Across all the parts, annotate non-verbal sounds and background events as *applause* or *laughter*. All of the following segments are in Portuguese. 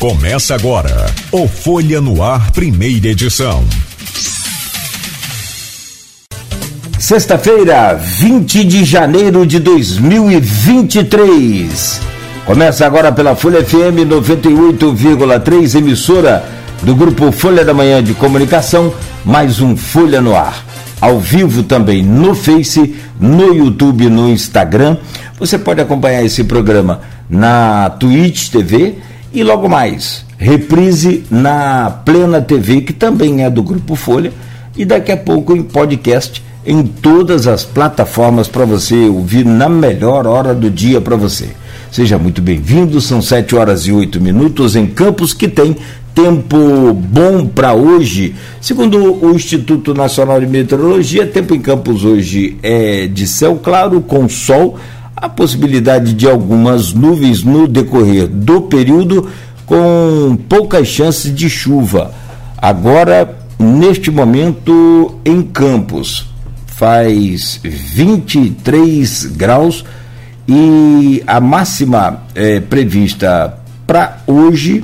Começa agora o Folha no Ar, primeira edição. Sexta-feira, 20 de janeiro de 2023. Começa agora pela Folha FM 98,3, emissora do grupo Folha da Manhã de Comunicação, mais um Folha no Ar. Ao vivo também no Face, no YouTube, no Instagram. Você pode acompanhar esse programa na Twitch TV e logo mais, reprise na Plena TV, que também é do Grupo Folha, e daqui a pouco em podcast em todas as plataformas para você ouvir na melhor hora do dia para você. Seja muito bem-vindo, são 7 horas e 8 minutos em Campos que tem tempo bom para hoje. Segundo o Instituto Nacional de Meteorologia, tempo em Campos hoje é de céu claro com sol a possibilidade de algumas nuvens no decorrer do período, com poucas chances de chuva. Agora, neste momento, em Campos, faz 23 graus e a máxima é, prevista para hoje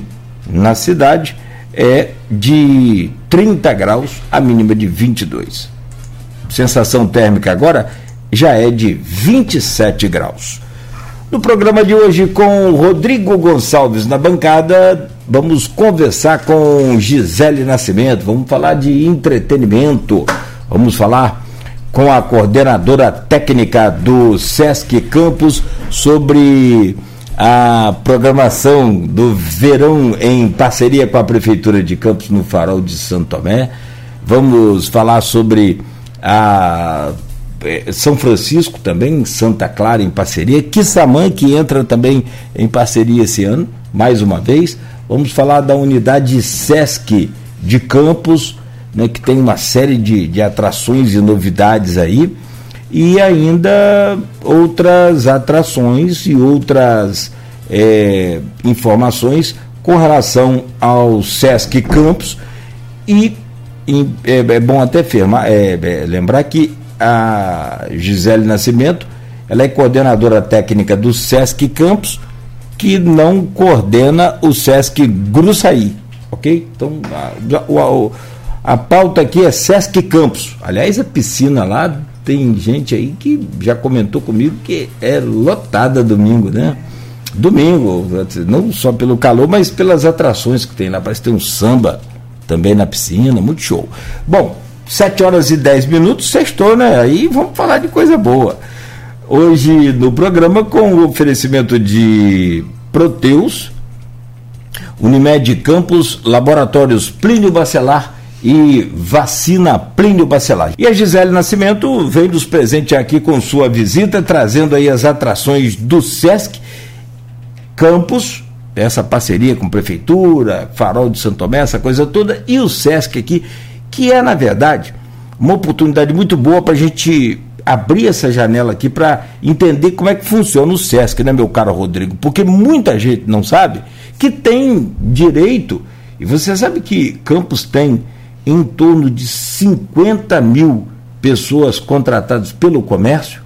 na cidade é de 30 graus, a mínima de 22. Sensação térmica agora já é de 27 graus. No programa de hoje, com Rodrigo Gonçalves na bancada, vamos conversar com Gisele Nascimento, vamos falar de entretenimento, vamos falar com a coordenadora técnica do Sesc Campos sobre a programação do verão em parceria com a Prefeitura de Campos no Farol de Santo Tomé. Vamos falar sobre a São Francisco também, Santa Clara em parceria, Quissamã que entra também em parceria esse ano, mais uma vez. Vamos falar da unidade SESC de Campos, né, que tem uma série de, de atrações e novidades aí, e ainda outras atrações e outras é, informações com relação ao SESC Campos. E é, é, bom até firmar, é, é, lembrar que a Gisele Nascimento, ela é coordenadora técnica do SESC Campos, que não coordena o SESC Gruçaí, ok? Então, a, a, a pauta aqui é SESC Campos. Aliás, a piscina lá tem gente aí que já comentou comigo que é lotada domingo, né? Domingo, não só pelo calor, mas pelas atrações que tem lá. Parece que tem um samba também na piscina, muito show. Bom, 7 horas e 10 minutos, sextou, né? Aí vamos falar de coisa boa. Hoje no programa com o oferecimento de Proteus, Unimed Campos, Laboratórios Plínio Bacelar e Vacina Plínio Bacelar. E a Gisele Nascimento vem nos presentear aqui com sua visita, trazendo aí as atrações do SESC Campos, essa parceria com Prefeitura, Farol de Santo Tomé, essa coisa toda, e o SESC aqui que é, na verdade, uma oportunidade muito boa para a gente abrir essa janela aqui para entender como é que funciona o SESC, né, meu caro Rodrigo? Porque muita gente não sabe que tem direito, e você sabe que Campos tem em torno de 50 mil pessoas contratadas pelo comércio,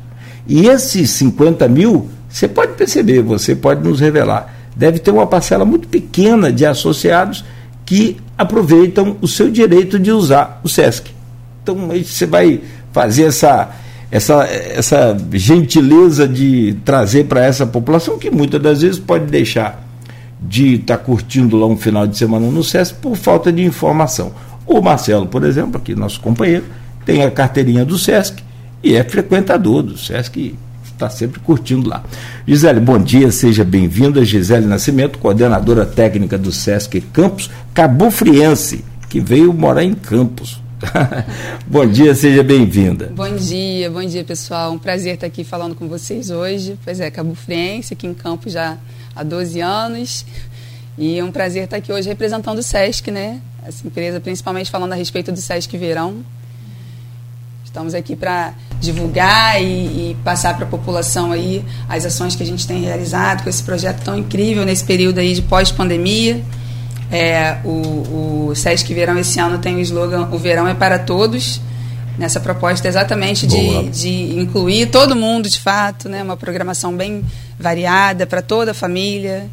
e esses 50 mil, você pode perceber, você pode nos revelar, deve ter uma parcela muito pequena de associados que aproveitam o seu direito de usar o SESC. Então você vai fazer essa, essa, essa gentileza de trazer para essa população que muitas das vezes pode deixar de estar tá curtindo lá um final de semana no SESC por falta de informação. O Marcelo, por exemplo, aqui nosso companheiro, tem a carteirinha do SESC e é frequentador do SESC está sempre curtindo lá. Gisele, bom dia, seja bem-vinda. Gisele Nascimento, coordenadora técnica do SESC Campos, Cabufriense, que veio morar em Campos. *laughs* bom dia, seja bem-vinda. Bom dia, bom dia pessoal. Um prazer estar aqui falando com vocês hoje. Pois é, Cabufriense, aqui em Campos já há 12 anos. E é um prazer estar aqui hoje representando o SESC, né? Essa empresa, principalmente falando a respeito do SESC Verão. Estamos aqui para divulgar e, e passar para a população aí as ações que a gente tem realizado com esse projeto tão incrível nesse período aí de pós-pandemia. É, o, o Sesc Verão esse ano tem o slogan O Verão é para Todos, nessa proposta exatamente de, de incluir todo mundo de fato, né, uma programação bem variada para toda a família.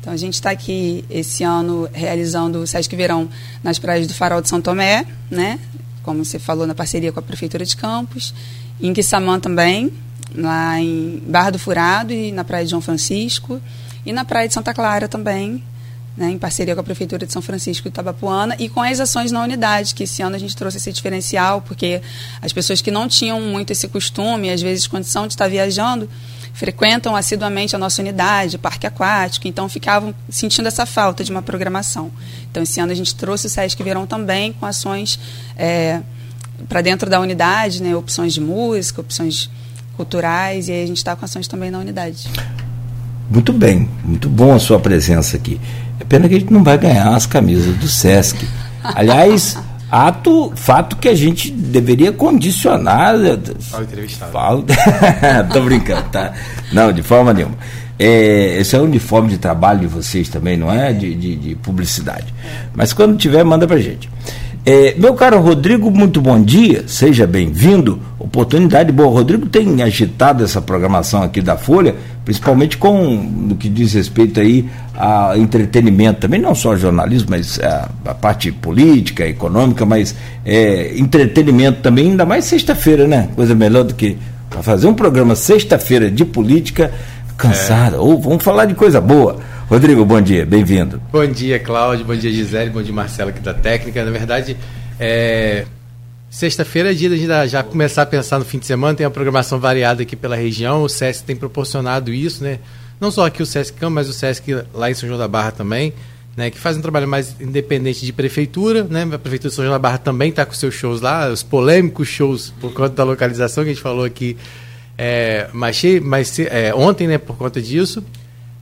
Então a gente está aqui esse ano realizando o Sesc Verão nas praias do Farol de São Tomé, né? Como você falou, na parceria com a Prefeitura de Campos. Em Quissamã também, lá em Barra do Furado e na Praia de João Francisco. E na Praia de Santa Clara também, né, em parceria com a Prefeitura de São Francisco de Tabapuana e com as ações na unidade, que esse ano a gente trouxe esse diferencial, porque as pessoas que não tinham muito esse costume, às vezes condição de estar viajando, frequentam assiduamente a nossa unidade, parque aquático, então ficavam sentindo essa falta de uma programação. Então, esse ano a gente trouxe o Sesc Verão também com ações é, para dentro da unidade, né, opções de música, opções culturais, e aí a gente está com ações também na unidade. Muito bem, muito bom a sua presença aqui. É pena que a gente não vai ganhar as camisas do Sesc. Aliás, ato, fato que a gente deveria condicionar. Ao entrevistado. *laughs* Tô brincando, tá? Não, de forma nenhuma. É, esse é o uniforme de trabalho de vocês também, não é? De, de, de publicidade. Mas quando tiver, manda pra gente. É, meu caro Rodrigo, muito bom dia, seja bem-vindo. Oportunidade boa. O Rodrigo tem agitado essa programação aqui da Folha, principalmente com no que diz respeito aí a entretenimento, também não só jornalismo, mas a, a parte política, econômica, mas é, entretenimento também, ainda mais sexta-feira, né? Coisa melhor do que fazer um programa sexta-feira de política cansada. É. Ou vamos falar de coisa boa. Rodrigo, bom dia, bem-vindo. Bom dia, Cláudio, bom dia, Gisele, bom dia, Marcelo, aqui da técnica. Na verdade, é... sexta-feira é dia da gente já começar a pensar no fim de semana, tem uma programação variada aqui pela região, o SESC tem proporcionado isso, né? Não só aqui o SESC Campo, mas o SESC lá em São João da Barra também, né? Que faz um trabalho mais independente de prefeitura, né? A prefeitura de São João da Barra também está com seus shows lá, os polêmicos shows por conta da localização que a gente falou aqui é, mais, mais é, ontem, né? Por conta disso.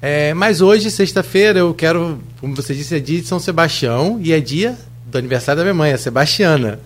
É, mas hoje, sexta-feira, eu quero, como você disse, é dia de São Sebastião e é dia do aniversário da minha mãe, a Sebastiana.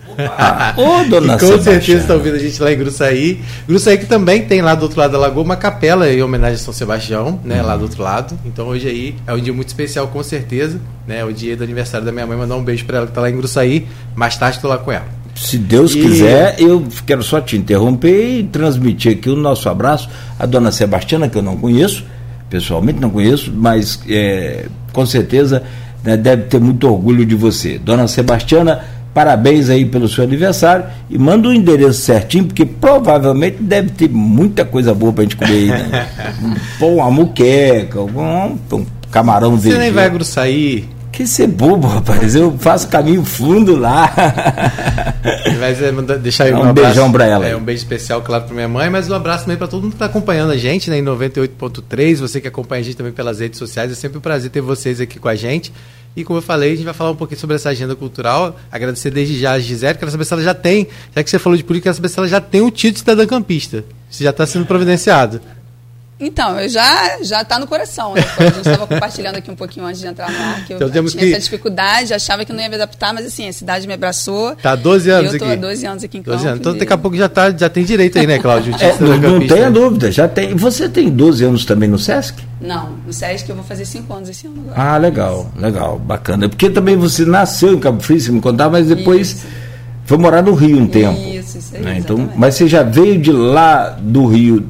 Ô, *laughs* dona e com certeza está ouvindo a gente lá em Gruçaí. Gruçaí que também tem lá do outro lado da lagoa uma capela em homenagem a São Sebastião, né, uhum. lá do outro lado. Então hoje aí é um dia muito especial, com certeza, né, o dia do aniversário da minha mãe. Mandar um beijo para ela que está lá em Gruçaí. Mais tarde estou lá com ela. Se Deus e... quiser, eu quero só te interromper e transmitir aqui o nosso abraço à dona Sebastiana, que eu não conheço, pessoalmente não conheço, mas é, com certeza né, deve ter muito orgulho de você. Dona Sebastiana, parabéns aí pelo seu aniversário e manda o um endereço certinho, porque provavelmente deve ter muita coisa boa pra gente comer aí, né? *laughs* Pô, uma muqueca, um, um camarão Você nem vai sair que ser bobo, rapaz. Eu faço caminho fundo lá. Mas é, deixar um, um beijão para ela. É, um beijo especial, claro, para minha mãe, mas um abraço também para todo mundo que está acompanhando a gente, né, em 98.3. Você que acompanha a gente também pelas redes sociais. É sempre um prazer ter vocês aqui com a gente. E como eu falei, a gente vai falar um pouquinho sobre essa agenda cultural. Agradecer desde já a Gisele, quero saber se ela já tem, já que você falou de política, quero saber se ela já tem o título de cidadã campista. Se já está sendo providenciado. Então, eu já já está no coração. Né? A gente estava compartilhando aqui um pouquinho antes de entrar no ar, que eu, então, tinha que... essa dificuldade, achava que não ia me adaptar, mas assim, a cidade me abraçou. Está há 12 anos eu estou há 12 anos aqui em Campos. Anos. Então, daqui a pouco já, tá, já tem direito aí, né, Cláudio? É, não, não tenha dúvida, já tem. Você tem 12 anos também no SESC? Não, no SESC eu vou fazer 5 anos esse ano agora. Ah, legal, legal, bacana. Porque também você nasceu em Cabo Frio, se me contar, mas depois... Isso. Foi morar no Rio um tempo. Isso, isso aí. Né? Então, mas você já veio de lá do Rio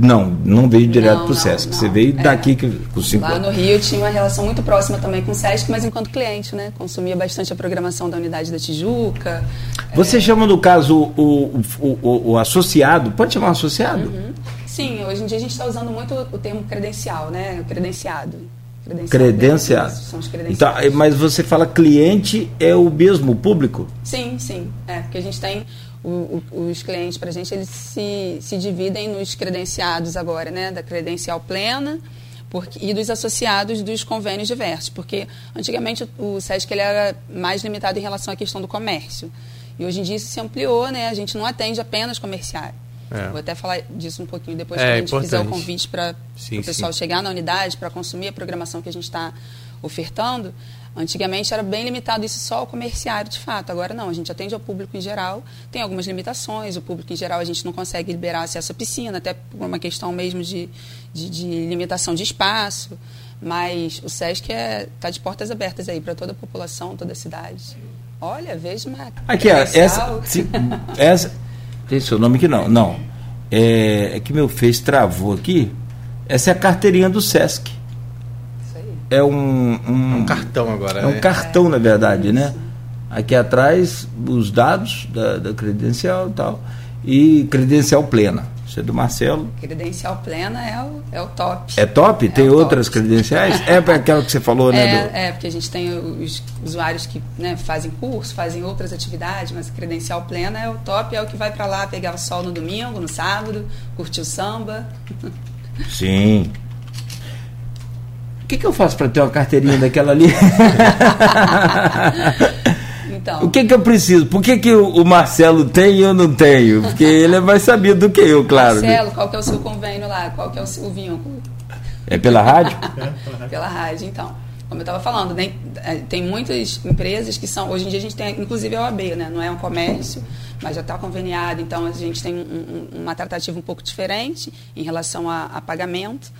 não, não veio direto para o SESC. Não. Você veio é. daqui com cinco Lá no Rio eu tinha uma relação muito próxima também com o SESC, mas enquanto cliente, né? Consumia bastante a programação da unidade da Tijuca. Você é... chama, no caso, o, o, o, o, associado? Pode chamar associado? Uhum. Sim, hoje em dia a gente está usando muito o termo credencial, né? Credenciado. Credenciado. credenciado. São os Então, mas você fala cliente é o mesmo público? Sim, sim. É, porque a gente tem o, o, os clientes para a gente eles se, se dividem nos credenciados agora, né, da credencial plena porque, e dos associados dos convênios diversos, porque antigamente o, o SESC ele era mais limitado em relação à questão do comércio. E hoje em dia isso se ampliou, né? A gente não atende apenas comerciais. É. Vou até falar disso um pouquinho depois, é, quando a gente importante. fizer o convite para o pessoal sim. chegar na unidade, para consumir a programação que a gente está ofertando. Antigamente era bem limitado isso só ao comerciário, de fato. Agora não, a gente atende ao público em geral. Tem algumas limitações. O público em geral a gente não consegue liberar acesso à piscina, até por uma questão mesmo de, de, de limitação de espaço. Mas o SESC está é, tá de portas abertas aí para toda a população, toda a cidade. Olha, veja uma. Aqui, ó, essa, se, essa. Tem seu nome aqui não? Não. É, é que meu Face travou aqui. Essa é a carteirinha do SESC. É um, um, É um cartão agora, É um né? cartão, na verdade, né? Aqui atrás, os dados da, da credencial e tal. E credencial plena. Isso é do Marcelo. Credencial plena é o, é o top. É top? Tem o outras top. credenciais? É para aquela que você falou, né? do- É, é, porque a gente tem os usuários que né, fazem curso, fazem outras atividades, mas credencial plena é o top, é o que vai para lá pegar o sol no domingo, no sábado, curtir o samba. Sim. *laughs* O que, que eu faço para ter uma carteirinha daquela ali? *laughs* Então, o que, que eu preciso? Por que, que o, Marcelo tem e eu não tenho? Porque ele é mais sabido do que eu, claro. né? Marcelo, qual que é o seu convênio lá? Qual que é o seu vínculo? É pela rádio? *laughs* Pela rádio, então. Como eu estava falando, né, tem muitas empresas que são. Hoje em dia a gente tem, inclusive, a OAB, né? Não é um comércio, mas já está conveniado, então a gente tem um- um- uma tratativa um pouco diferente em relação a, a pagamento.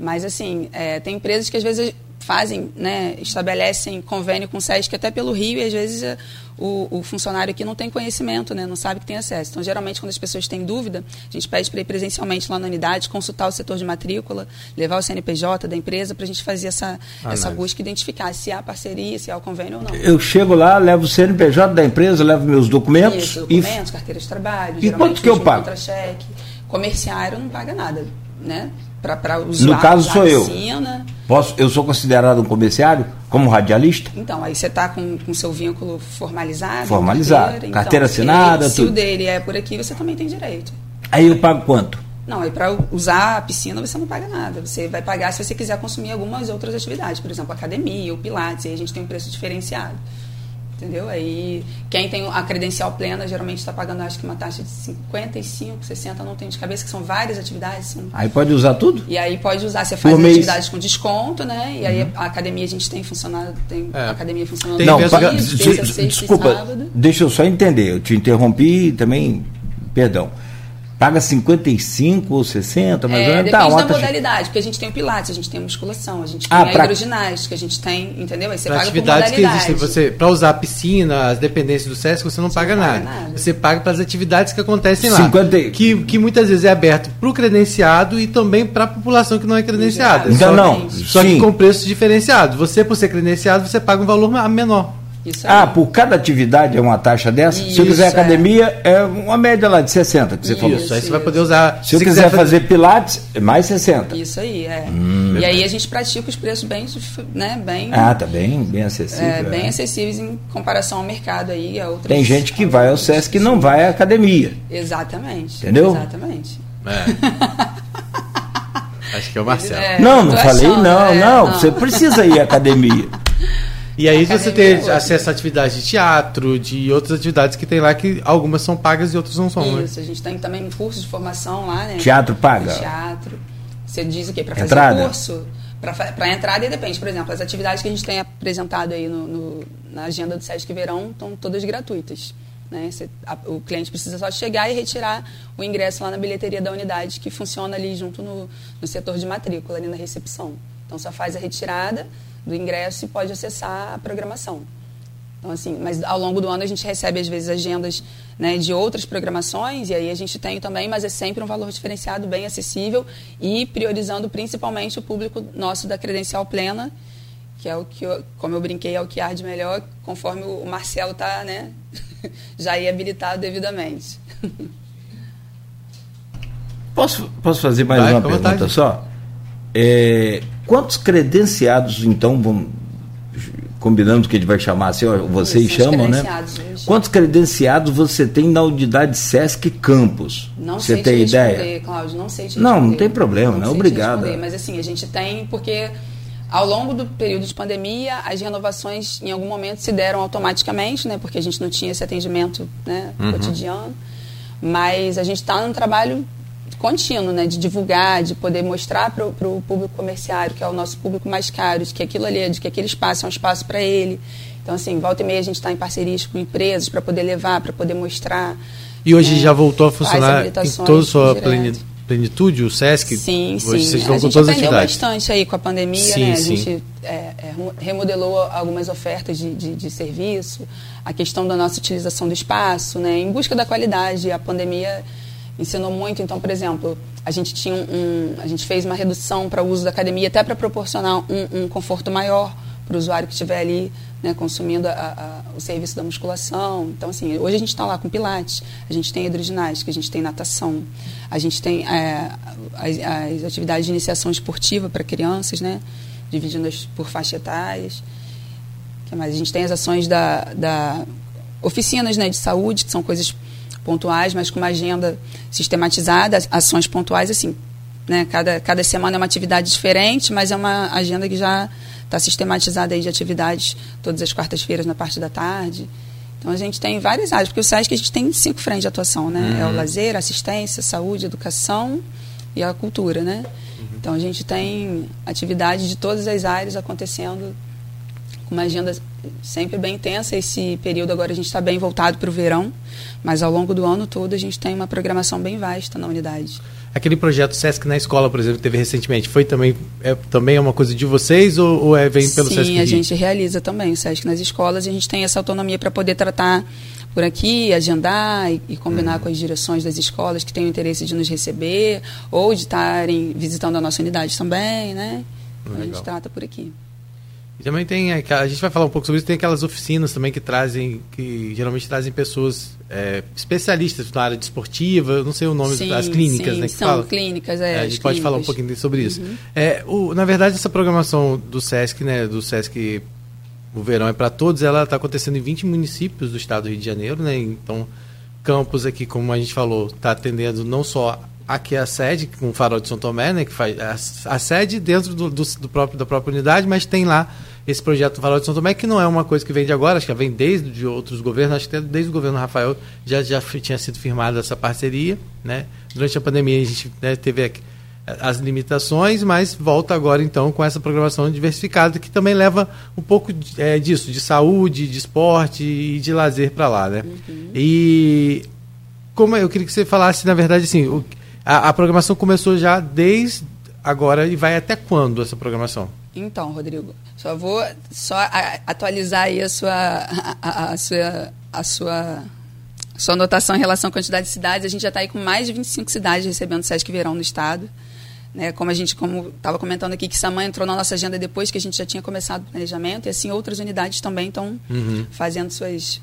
Mas, assim, é, tem empresas que às vezes fazem, né, estabelecem convênio com o SESC até pelo Rio e às vezes é, o, o funcionário aqui não tem conhecimento, né, não sabe que tem acesso. Então, geralmente, quando as pessoas têm dúvida, a gente pede para ir presencialmente lá na unidade, consultar o setor de matrícula, levar o CNPJ da empresa para a gente fazer essa, essa Análise. busca e identificar se há parceria, se há o convênio ou não. Eu chego lá, levo o CNPJ da empresa, levo meus documentos Isso, e documentos, carteira de trabalho, E geralmente quanto que eu pago? contra-cheque. Comerciário não paga nada, né? Para usar, No caso sou a eu. piscina. posso, eu sou considerado um comerciário como radialista? Então, aí você está com o seu vínculo formalizado. Formalizado. Carteira, Carteira se assinada, ele- Se tudo. o dele é por aqui, você também tem direito. Aí eu pago quanto? Não, aí para usar a piscina você não paga nada. Você vai pagar se você quiser consumir algumas outras atividades, por exemplo, academia ou pilates, aí a gente tem um preço diferenciado. Entendeu? Aí quem tem a credencial plena geralmente está pagando acho que uma taxa de 55, 60, não tenho de cabeça, que são várias atividades. São... Aí pode usar tudo? E aí pode usar, você faz atividades com desconto, né? E aí a academia a gente tem funcionado, tem É. academia funcionando Tem não, pa- que- terça, sexta, des- e desculpa, sábado. deixa eu só entender. Eu te interrompi também, perdão. Paga 55 ou 60, mais ou É, menos. depende Tá, da taxa- modalidade, porque a gente tem o pilates, a gente tem a musculação, a gente tem Ah, a pra- hidroginástica, a gente tem, entendeu? Aí você Para paga por atividades que modalidade. existem, você para usar a piscina, as dependências do SESC, você não paga não paga nada. nada. Você paga para as atividades que acontecem lá. 50 e- Que, que muitas vezes é aberto para o credenciado e também para a população que não é credenciada. Então, Só- não. Só Sim. que com preços diferenciados. Você, por ser credenciado, você paga um valor menor. Isso. Ah, por cada atividade é uma taxa dessa? Se eu Isso, quiser é. academia, é uma média lá de 60 que você falou. Isso, aí você isso. vai poder usar. Se eu quiser fazer pilates, é mais 60. Isso aí, é. e aí a gente pratica os preços bem, né, bem, Hum. Ah, tá bem, bem acessível. é, bem é. acessíveis em comparação ao mercado aí. A outras, Tem gente que vai ao SESC e não vai à academia. Exatamente. Entendeu? Exatamente. É. *laughs* Acho que é o Marcelo. É, não, não falei achando, não, é, não, não. Você precisa ir à academia. *laughs* E aí você Academia tem é outra. acesso a atividades de teatro, de outras atividades que tem lá, que algumas são pagas e outras não são, né? Isso, a gente tem também um curso de formação lá, né? Teatro paga? Teatro. Você diz o quê? Para fazer Entrada? curso? Para entrada e depende. Por exemplo, as atividades que a gente tem apresentado aí no, no- na agenda do Sesc Verão estão todas gratuitas. Né? Você- a- o cliente precisa só chegar e retirar o ingresso lá na bilheteria da unidade, que funciona ali junto no, no setor de matrícula, ali na recepção. Então, só faz a retirada do ingresso e pode acessar a programação. Então, assim, mas ao longo do ano a gente recebe, às vezes, agendas né, de outras programações, e aí a gente tem também, mas é sempre um valor diferenciado, bem acessível, e priorizando principalmente o público nosso da credencial plena, que é o que, eu- como eu brinquei, é o que arde melhor, conforme o Marcelo está né, *laughs* já aí habilitado devidamente. Posso, posso fazer mais Vai, uma pergunta vontade. só? É, quantos credenciados, então, vamos, combinando que a gente vai chamar assim, ó, vocês Isso, chamam, né? Quantos credenciados você tem na unidade Sesc Campos? Não você sei tem te ideia? responder, Cláudio, não sei te Não, responder. não tem problema, não, sei te obrigado. responder, Mas assim, a gente tem, porque ao longo do período de pandemia, as renovações em algum momento se deram automaticamente, né? Porque a gente não tinha esse atendimento né, Uhum. cotidiano. Mas a gente está num trabalho contínuo, né? De divulgar, de poder mostrar para o público comerciário, que é o nosso público mais caro, de que aquilo ali, de que aquele espaço é um espaço para ele. Então, assim, volta e meia a gente está em parcerias com empresas para poder levar, para poder mostrar. E hoje né, já voltou a funcionar em toda a sua direto. pleni- plenitude, o SESC? Sim, Hoje sim. vocês a estão com gente todas as aprendeu atividades. bastante aí com a pandemia, Sim, né? A sim. gente é, é, remodelou algumas ofertas de, de, de serviço, a questão da nossa utilização do espaço, né? Em busca da qualidade. A pandemia ensinou muito. Então, por exemplo, a gente tinha um, a gente fez uma redução para o uso da academia até para proporcionar um, um, conforto maior para o usuário que estiver ali né, consumindo a, a, o serviço da musculação. Então, assim, hoje a gente está lá com pilates, a gente tem hidroginástica, a gente tem natação, a gente tem é, as, as, atividades de iniciação esportiva para crianças, né, divididas por faixa etárias. que mais? A gente tem as ações da, da oficinas né, de saúde, que são coisas pontuais, mas com uma agenda sistematizada, ações pontuais, assim, né? Cada, cada semana é uma atividade diferente, mas é uma agenda que já está sistematizada aí de atividades todas as quartas-feiras na parte da tarde. Então a gente tem várias áreas, porque o SESC a gente tem cinco frentes de atuação, né? Uhum. É o lazer, assistência, saúde, educação e a cultura, né? Uhum. Então a gente tem atividades de todas as áreas acontecendo com uma agenda sempre bem intensa. Esse período agora a gente está bem voltado para o verão, mas ao longo do ano todo a gente tem uma programação bem vasta na unidade. Aquele projeto Sesc na escola, por exemplo, que teve recentemente, foi também é também é uma coisa de vocês ou, ou é vem pelo Sim, Sesc? Sim, a gente realiza também o Sesc nas escolas e a gente tem essa autonomia para poder tratar por aqui, agendar e, e combinar uhum. com as direções das escolas que têm o interesse de nos receber ou de estarem visitando a nossa unidade também, né? Legal. A gente trata por aqui. E também tem, a gente vai falar um pouco sobre isso, tem aquelas oficinas também que trazem, que geralmente trazem pessoas é, especialistas na área de esportiva, não sei o nome sim, das clínicas, sim, né? Que são fala. clínicas, é. é a gente pode falar um pouquinho sobre isso. Uhum. É, o, na verdade, essa programação do SESC, né, do SESC o verão é para todos, ela está acontecendo em 20 municípios do estado do Rio de Janeiro, né? Então, campos aqui, como a gente falou, está atendendo não só aqui a sede, com o Farol de São Tomé, né, que faz a, a sede dentro do, do, do, próprio, da própria unidade, mas tem lá esse projeto do Farol de São Tomé, que não é uma coisa que vem de agora, acho que vem desde de outros governos, acho que desde o governo Rafael já, já tinha sido firmada essa parceria. Né? Durante a pandemia a gente né, teve as limitações, mas volta agora então com essa programação diversificada que também leva um pouco é, disso, de saúde, de esporte e de lazer para lá. Né? Uhum. E como eu queria que você falasse, na verdade, assim, o, a, a programação começou já desde agora e vai até quando essa programação? Então, Rodrigo, só vou só atualizar aí a sua, a, a, sua, a sua, sua anotação em relação à quantidade de cidades. A gente já está aí com mais de 25 cidades recebendo Sesc Verão no estado. Né, como a gente, como estava comentando aqui, que Samã entrou na nossa agenda depois que a gente já tinha começado o planejamento, e assim outras unidades também estão uhum. fazendo suas,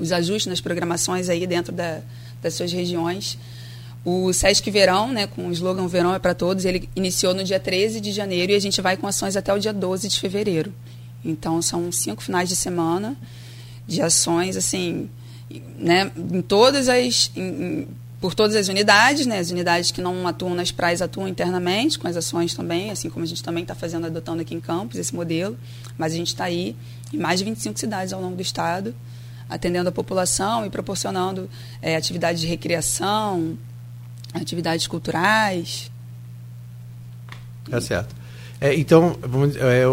os ajustes nas programações aí dentro da, das suas regiões. O Sesc Verão, né, com o slogan Verão é para Todos, ele iniciou no dia 13 de janeiro e a gente vai com ações até o dia 12 de fevereiro. Então, são cinco finais de semana de ações, assim, né, em todas as... Em, por todas as unidades, né, as unidades que não atuam nas praias atuam internamente, com as ações também, assim como a gente também está fazendo, adotando aqui em Campos esse modelo, mas a gente está aí em mais de 25 cidades ao longo do estado, atendendo a população e proporcionando é, atividades de recreação, atividades culturais. Tá certo. É, então, vamos, é,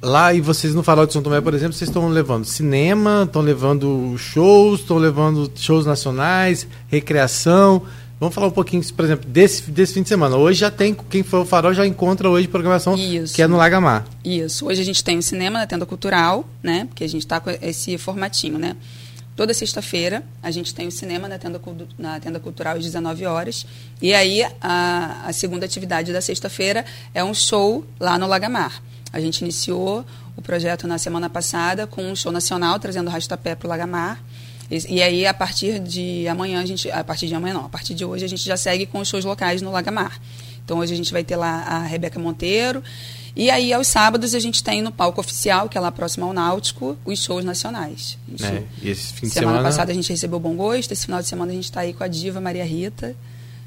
lá e vocês no Farol de São Tomé, por exemplo, vocês estão levando cinema, estão levando shows, estão levando shows nacionais, recreação. Vamos falar um pouquinho, por exemplo, desse, desse fim de semana. Hoje já tem, quem for o Farol já encontra hoje programação Isso. que é no Lagamar. Isso. Hoje a gente tem o cinema na tenda cultural, né? Porque a gente está com esse formatinho, né? Toda sexta-feira a gente tem o cinema na tenda, na tenda cultural às 19 horas. E aí a, a segunda atividade da sexta-feira é um show lá no Lagamar. A gente iniciou o projeto na semana passada com um show nacional trazendo rastapé para o Lagamar. E, e, aí, a partir de amanhã, a gente. A partir de amanhã não, a partir de hoje a gente já segue com os shows locais no Lagamar. Então hoje a gente vai ter lá a Rebeca Monteiro e aí, aos sábados, a gente tem no palco oficial, que é lá próximo ao Náutico, os shows nacionais. é, e esse fim de semana, semana passada a gente recebeu Bom Gosto, esse final de semana a gente está aí com a diva Maria Rita.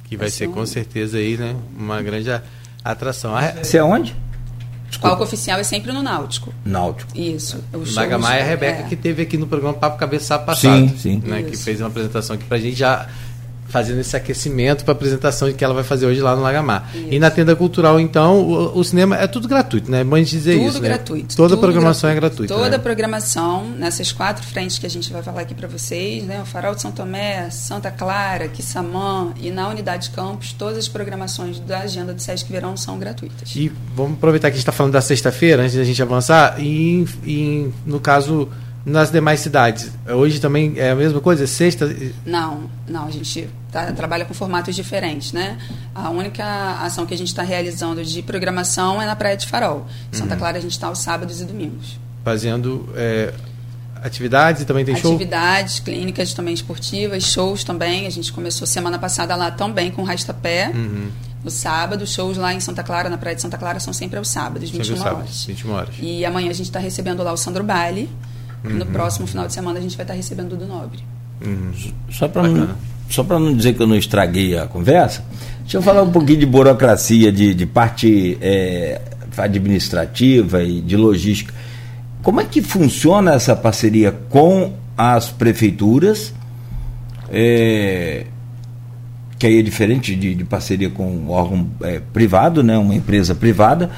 Que vai, vai ser, um... com certeza aí, né, uma grande atração. Você é onde? O palco oficial é sempre no Náutico. Náutico. Isso. Magamai é a Rebeca é. que teve aqui no programa Papo Cabeça passado. Sim, sim. Né, que fez uma apresentação aqui pra gente já fazendo esse aquecimento para a apresentação que ela vai fazer hoje lá no Lagamar. Isso. E na tenda cultural, então, o, o, cinema é tudo gratuito, né? Mãe dizer tudo isso, né? gratuito. Né? Toda a programação gratuito. é gratuita. Toda né? programação, nessas quatro frentes que a gente vai falar aqui para vocês, né? O Farol de São Tomé, Santa Clara, Quissamã e na Unidade Campos, todas as programações da agenda do Sesc Verão são gratuitas. E vamos aproveitar que a gente está falando da sexta-feira, antes da gente avançar, e, e no caso nas demais cidades, hoje também é a mesma coisa? Sexta? Não, não, a gente tá, trabalha com formatos diferentes, né? A única ação que a gente está realizando de programação é na Praia de Farol. Em Santa uhum. Clara a gente está aos sábados e domingos. Fazendo é, atividades e também tem show? Atividades, clínicas também esportivas, shows também. A gente começou semana passada lá também com Rastapé. Uhum. No sábado, shows lá em Santa Clara, na Praia de Santa Clara, são sempre aos sábados, 21 sempre horas. 21 horas. E amanhã a gente está recebendo lá o Sandro Baile. Uhum. No próximo final de semana a gente vai estar recebendo Dudu Nobre. Uhum. Só para não dizer que eu não estraguei a conversa, deixa eu falar um pouquinho de burocracia, de, de parte é, administrativa e de logística. Como é que funciona essa parceria com as prefeituras? É, que aí é diferente de, de parceria com um órgão é, privado, né, uma empresa privada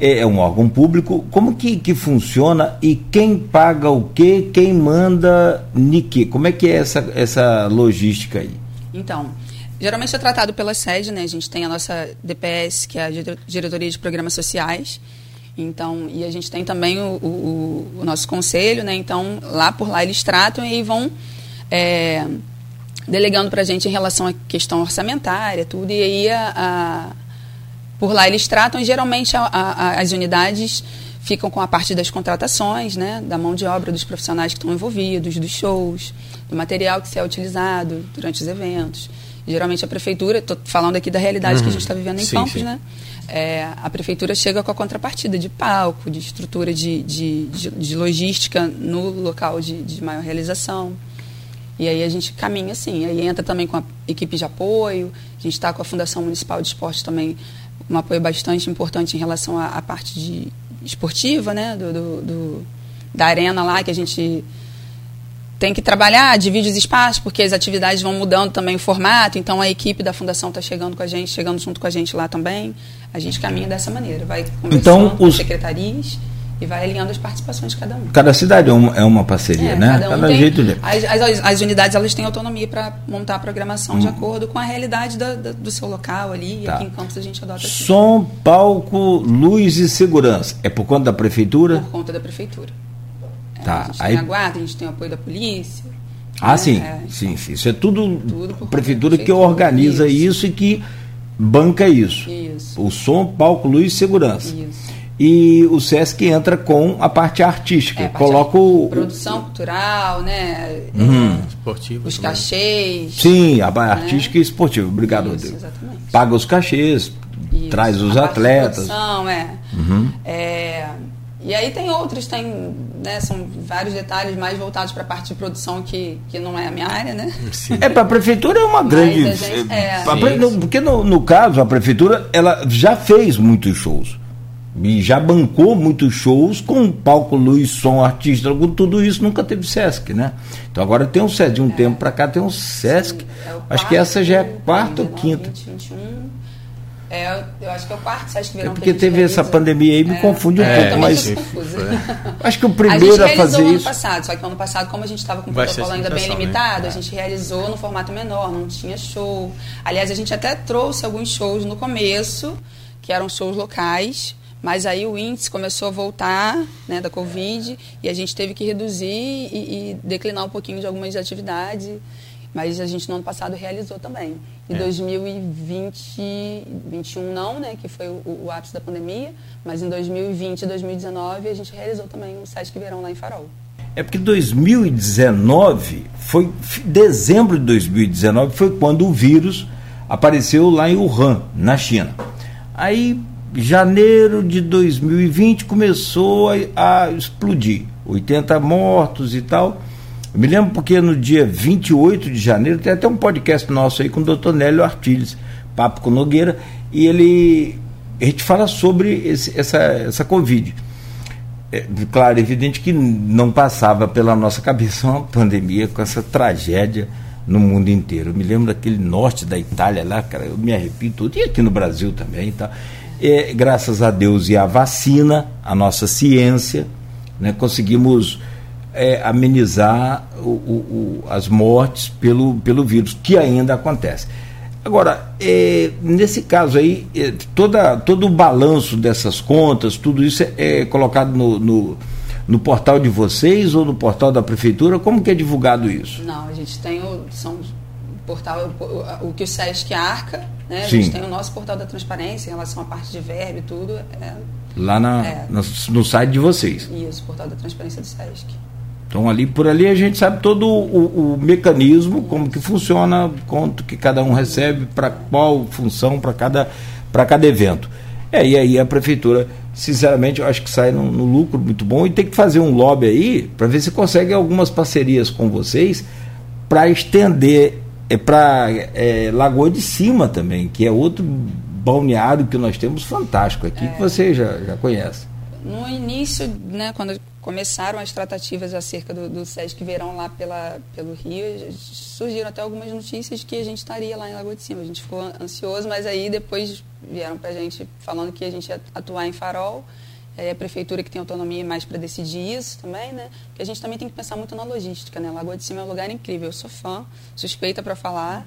é, é um órgão público. Como que, que funciona e quem paga o quê? Quem manda nique? Como é que é essa, essa logística aí? Então, geralmente é tratado pela sede, né? A gente tem a nossa DPS, que é a Diretoria de Programas Sociais. Então, e a gente tem também o, o, o nosso conselho, né? Então, lá por lá eles tratam e vão é, delegando para a gente em relação à questão orçamentária, tudo. E aí a, a por lá eles tratam e geralmente a, a, as unidades ficam com a parte das contratações, né, da mão de obra dos profissionais que estão envolvidos, dos shows, do material que se é utilizado durante os eventos. Geralmente a prefeitura, estou falando aqui da realidade uhum. que a gente está vivendo em sim, Campos, sim. né? É, a prefeitura chega com a contrapartida de palco, de estrutura de, de, de, de logística no local de, de maior realização. E aí a gente caminha assim. Aí entra também com a equipe de apoio. A gente está com a Fundação Municipal de Esporte também um apoio bastante importante em relação à, à parte de esportiva, né, do, do, do, da arena lá, que a gente tem que trabalhar, divide os espaços, porque as atividades vão mudando também o formato, então a equipe da fundação está chegando com a gente, chegando junto com a gente lá também. A gente caminha dessa maneira, vai conversando então, com as secretarias e vai alinhando as participações de cada um. Cada cidade é uma, é uma parceria, é, né? Cada, um cada tem, jeito de... as, as, as, unidades elas têm autonomia para montar a programação hum. de acordo com a realidade da, da, do seu local ali. Tá. Aqui em Campos a gente adota assim. Som, palco, luz e segurança. É por conta da prefeitura? Por conta da prefeitura. É, tá. A gente Aí... tem a guarda, a gente tem o apoio da polícia. Ah, né? sim. É, sim, sim. Isso é tudo, tudo a prefeitura que organiza isso. isso e que banca isso. Isso. O som, palco, luz e segurança. Isso e o SESC entra com a parte artística. É, parte Coloca o. Produção cultural, né? Uhum. Esportivo. Os também. cachês. Sim, a né? artística e esportiva. Obrigado, Isso, exatamente. Paga os cachês, Isso. traz os a atletas. Produção, é. Uhum. é. E aí tem outros, tem, né, são vários detalhes mais voltados para a parte de produção que, que não é a minha área, né? Sim. É, para a prefeitura é uma grande... Gente, é, porque no, no caso, a prefeitura, ela já fez muitos shows e já bancou muitos shows com palco, luz, som, artista, com tudo isso nunca teve Sesc, né? Então agora tem um Sesc, de um é. tempo para cá tem um Sesc. É acho que essa já é quarta ou quinta. 20, 21. É, eu acho que é o quarto Sesc Verão. É porque que teve essa pandemia aí, me é, confunde um é, pouco, mas. *laughs* acho que o primeiro a, a fazer ano isso. passado, só que no ano passado, como a gente estava com o protocolo ainda bem limitado, né? a gente realizou no formato menor, não tinha show. Aliás, a gente até trouxe alguns shows no começo, que eram shows locais mas aí o índice começou a voltar né, da Covid e a gente teve que reduzir e, e declinar um pouquinho de algumas atividades. Mas a gente no ano passado realizou também. Em é. 2020, 2021 não, né, que foi o, o ápice da pandemia, mas em 2020 e 2019 a gente realizou também o Sesc Verão lá em Farol. É porque 2019 foi dezembro de 2019 foi quando o vírus apareceu lá em Wuhan, na China. Aí janeiro de 2020 começou a, a, explodir. 80 mortos e tal. Eu me lembro porque no dia 28 de janeiro tem até um podcast nosso aí com o doutor Nélio Artiles, Papo com Nogueira, e ele. A gente fala sobre esse, essa, essa Covid. É, claro, evidente que não passava pela nossa cabeça uma pandemia com essa tragédia no mundo inteiro. Eu me lembro daquele norte da Itália lá, cara, eu me arrepio tudo, e aqui no Brasil também. Tá? Graças a Deus e à vacina, a nossa ciência, né, conseguimos é, amenizar o, o, o, as mortes pelo, pelo vírus, que ainda acontece. Agora, é, nesse caso aí, é, toda, todo o balanço dessas contas, tudo isso é, é colocado no, no, no portal de vocês ou no portal da prefeitura? Como que é divulgado isso? Não, a gente tem o, são portal, o, o que o SESC arca, né? A Sim. gente tem o nosso portal da transparência em relação à parte de verbo e tudo. É, Lá na, É. no, no site de vocês. isso, portal da transparência do SESC. Então ali por ali a gente sabe todo o, o mecanismo, como que funciona, quanto que cada um recebe, para qual função, para cada, cada evento. É, e aí a prefeitura, sinceramente, eu acho que sai no, no lucro muito bom e tem que fazer um lobby aí para ver se consegue algumas parcerias com vocês para estender é, para é, Lagoa de Cima também, que é outro balneário que nós temos fantástico aqui, que você já, já conhece. No início, né, quando começaram as tratativas acerca do, do SESC Verão lá pela, pelo Rio, surgiram até algumas notícias de que a gente estaria lá em Lagoa de Cima. A gente ficou ansioso, mas aí depois vieram para a gente falando que a gente ia atuar em Farol. É a prefeitura que tem autonomia mais para decidir isso também, né? Porque a gente também tem que pensar muito na logística, né? Lagoa de Cima é um lugar incrível. Eu sou fã, suspeita para falar.